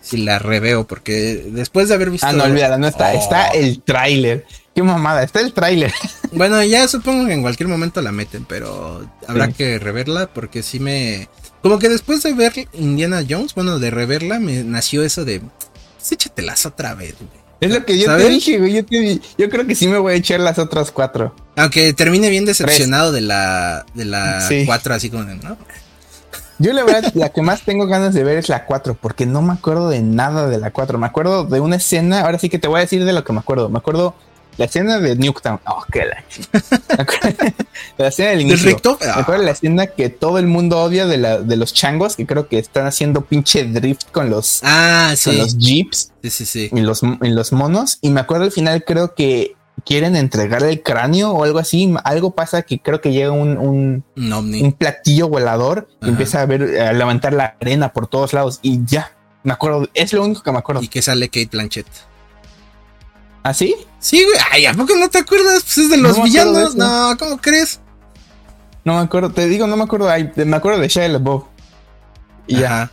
Speaker 1: si la reveo porque después de haber visto
Speaker 2: Ah, no olvídala, no está, está oh. el tráiler. Qué mamada, está el tráiler.
Speaker 1: Bueno, ya supongo que en cualquier momento la meten, pero habrá que reverla porque sí me como que después de ver Indiana Jones, bueno, de reverla me nació eso de pues échatelas otra vez, güey.
Speaker 2: Es lo que yo te dije, güey. Yo, creo que sí me voy a echar las otras cuatro.
Speaker 1: Aunque termine bien decepcionado de la, de la cuatro, así como, ¿no?
Speaker 2: Yo la verdad, la que más tengo ganas de ver es la 4, porque no me acuerdo de nada de la 4. Me acuerdo de una escena, ahora sí que te voy a decir de lo que me acuerdo. Me acuerdo la escena de Nuketown. Oh, qué la. la escena del inicio. Me acuerdo la escena que todo el mundo odia de, la, de los changos, que creo que están haciendo pinche drift con los,
Speaker 1: ah,
Speaker 2: con los jeeps.
Speaker 1: Sí, sí, sí.
Speaker 2: Y los, y los monos. Y me acuerdo al final, creo que quieren entregar el cráneo o algo así. Algo pasa que creo que llega un, un, un, platillo volador y empieza a ver, a levantar la arena por todos lados. Y ya, me acuerdo, es lo único que me acuerdo.
Speaker 1: Y que sale Kate Blanchett.
Speaker 2: ¿Ah, sí?
Speaker 1: Sí, güey. Ay, ¿a poco no te acuerdas? Pues es de los villanos. no, ¿cómo crees?
Speaker 2: No me acuerdo, te digo, no me acuerdo. me acuerdo de Shia LaBeouf. Y ya.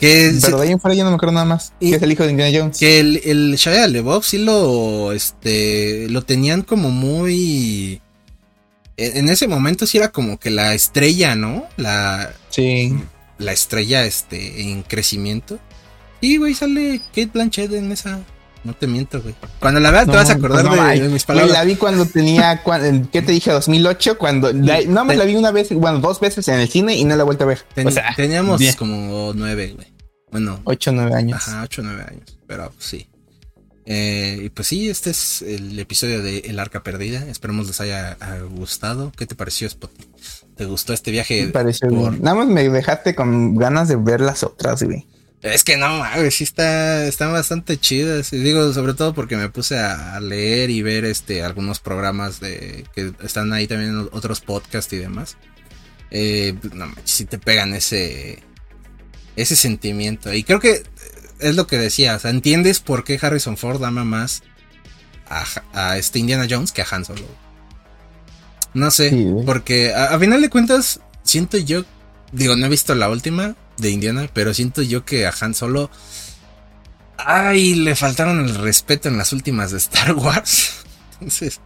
Speaker 2: Que Pero de ahí en fuera ya no me acuerdo nada más. Y, que es el hijo de Indiana Jones.
Speaker 1: Que el, el Shia LaBeouf sí lo, este, lo tenían como muy... En ese momento sí era como que la estrella, ¿no? La...
Speaker 2: Sí.
Speaker 1: La estrella, este, en crecimiento. Y, güey, sale Kate Blanchett en esa... No te miento, güey. Cuando la veas te vas a acordar de, mis palabras.
Speaker 2: la vi cuando tenía, ¿qué te dije? 2008, cuando... no, me la vi una vez, bueno, dos veces en el cine y no la he vuelto a ver.
Speaker 1: teníamos como nueve, güey. Bueno.
Speaker 2: Ocho, nueve años.
Speaker 1: Ajá, ocho, nueve años. Pero pues, sí. Eh, y pues sí, este es el episodio de El Arca Perdida. Esperemos les haya gustado. ¿Qué te pareció, Spot? ¿Te gustó este viaje?
Speaker 2: Me pareció Nada más me dejaste con ganas de ver las otras, güey.
Speaker 1: Es que no, güey, sí está, están bastante chidas. Y digo, sobre todo porque me puse a, leer y ver este algunos programas de que están ahí también otros podcasts y demás. Eh, no, si te pegan ese ese sentimiento. Y creo que es lo que decía, o sea, entiendes por qué Harrison Ford ama más a, este Indiana Jones que a Han Solo. No sé, porque a, final de cuentas siento yo, digo, no he visto la última, de Indiana, pero siento yo que a Han Solo. Ay, le faltaron el respeto en las últimas de Star Wars. Entonces,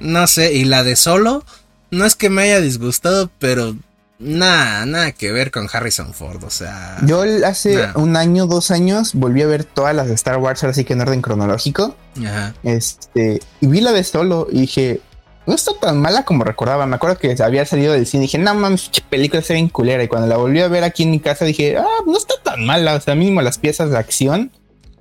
Speaker 1: no sé, y la de Solo, no es que me haya disgustado, pero nada, nada que ver con Harrison Ford, o sea.
Speaker 2: Yo hace un año, dos años, volví a ver todas las de Star Wars, ahora sí que en orden cronológico.
Speaker 1: Ajá.
Speaker 2: Este, y vi la de Solo y dije, no está tan mala como recordaba. Me acuerdo que había salido del cine y dije, no mames, película ve bien culera. Y cuando la volví a ver aquí en mi casa dije, ah, no está tan mala. O sea, mismo las piezas de acción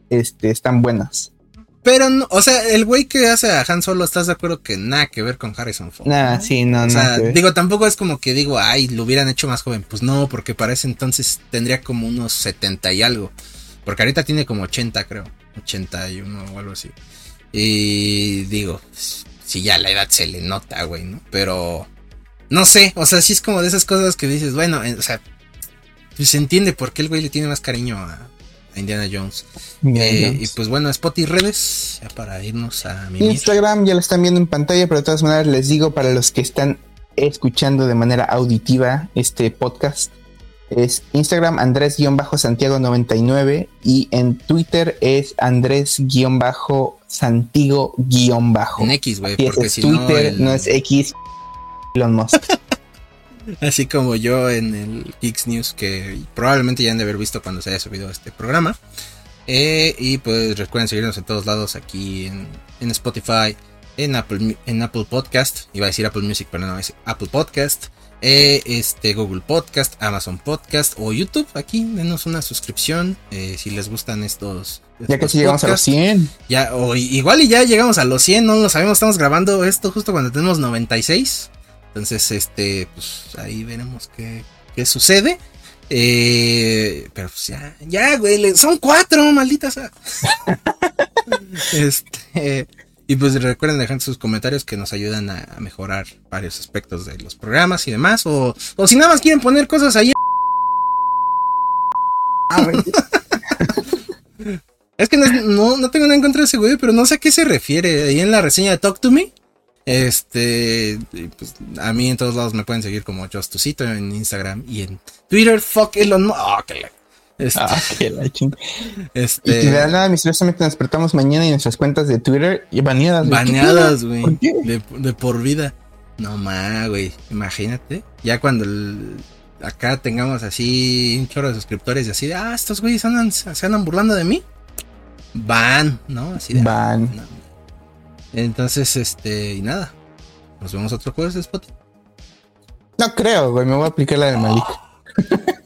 Speaker 2: este, están buenas.
Speaker 1: Pero, no, o sea, el güey que hace a Han Solo, ¿estás de acuerdo que nada que ver con Harrison Ford?
Speaker 2: Nah, sí, no, no.
Speaker 1: O sea, digo, tampoco es como que digo, ay, lo hubieran hecho más joven. Pues no, porque para ese entonces tendría como unos 70 y algo. Porque ahorita tiene como 80, creo. 81 o algo así. Y digo, si ya la edad se le nota, güey, ¿no? Pero no sé, o sea, sí es como de esas cosas que dices, bueno, o sea, pues se entiende por qué el güey le tiene más cariño a, Indiana Jones. Eh, y pues bueno, spot y redes, ya para irnos a
Speaker 2: mi Instagram, ya lo están viendo en pantalla, pero de todas maneras les digo para los que están escuchando de manera auditiva este podcast, es Instagram Andrés-Santiago99 y en Twitter es Andrés-Santigo-Bajo.
Speaker 1: En X, güey, porque
Speaker 2: es, si Twitter no, es X, Elon Musk.
Speaker 1: Así como yo en el Geeks News, que probablemente ya han de haber visto cuando se haya subido este programa. Eh, y pues recuerden seguirnos en todos lados aquí en, en Spotify, en Apple, en Apple Podcast. Iba a decir Apple Music, pero no, es Apple Podcast. Eh, este Google Podcast, Amazon Podcast o YouTube. Aquí denos una suscripción eh, si les gustan estos.
Speaker 2: ya que si llegamos a los 100.
Speaker 1: Ya, o igual y ya llegamos a los 100, no lo sabemos. Estamos grabando esto justo cuando tenemos 96. Entonces, este, pues ahí veremos qué, qué sucede. Eh, pero pues ya, ya, güey, son cuatro, malditas. este. Y pues recuerden dejar sus comentarios que nos ayudan a, mejorar varios aspectos de los programas y demás. O, o si nada más quieren poner cosas ahí. es que no, no, tengo nada en contra de ese güey, pero no sé a qué se refiere. Ahí en la reseña de Talk to Me. Este, pues a mí en todos lados me pueden seguir como Justucito en Instagram y en Twitter. Fuck Elon Musk. Oh,
Speaker 2: este, ah, qué la este, y de nada, misteriosamente nos despertamos mañana y nuestras cuentas de Twitter y baneadas.
Speaker 1: Baneadas, güey. De, por vida. No más, güey. Imagínate. Ya cuando acá tengamos así un chorro de suscriptores y así de, ah, estos güeyes andan, se andan burlando de mí. Van, ¿no? Así de.
Speaker 2: Van.
Speaker 1: Entonces, este, y nada. Nos vemos otro jueves de Spotify.
Speaker 2: No creo, güey. Me voy a aplicar la de Malik.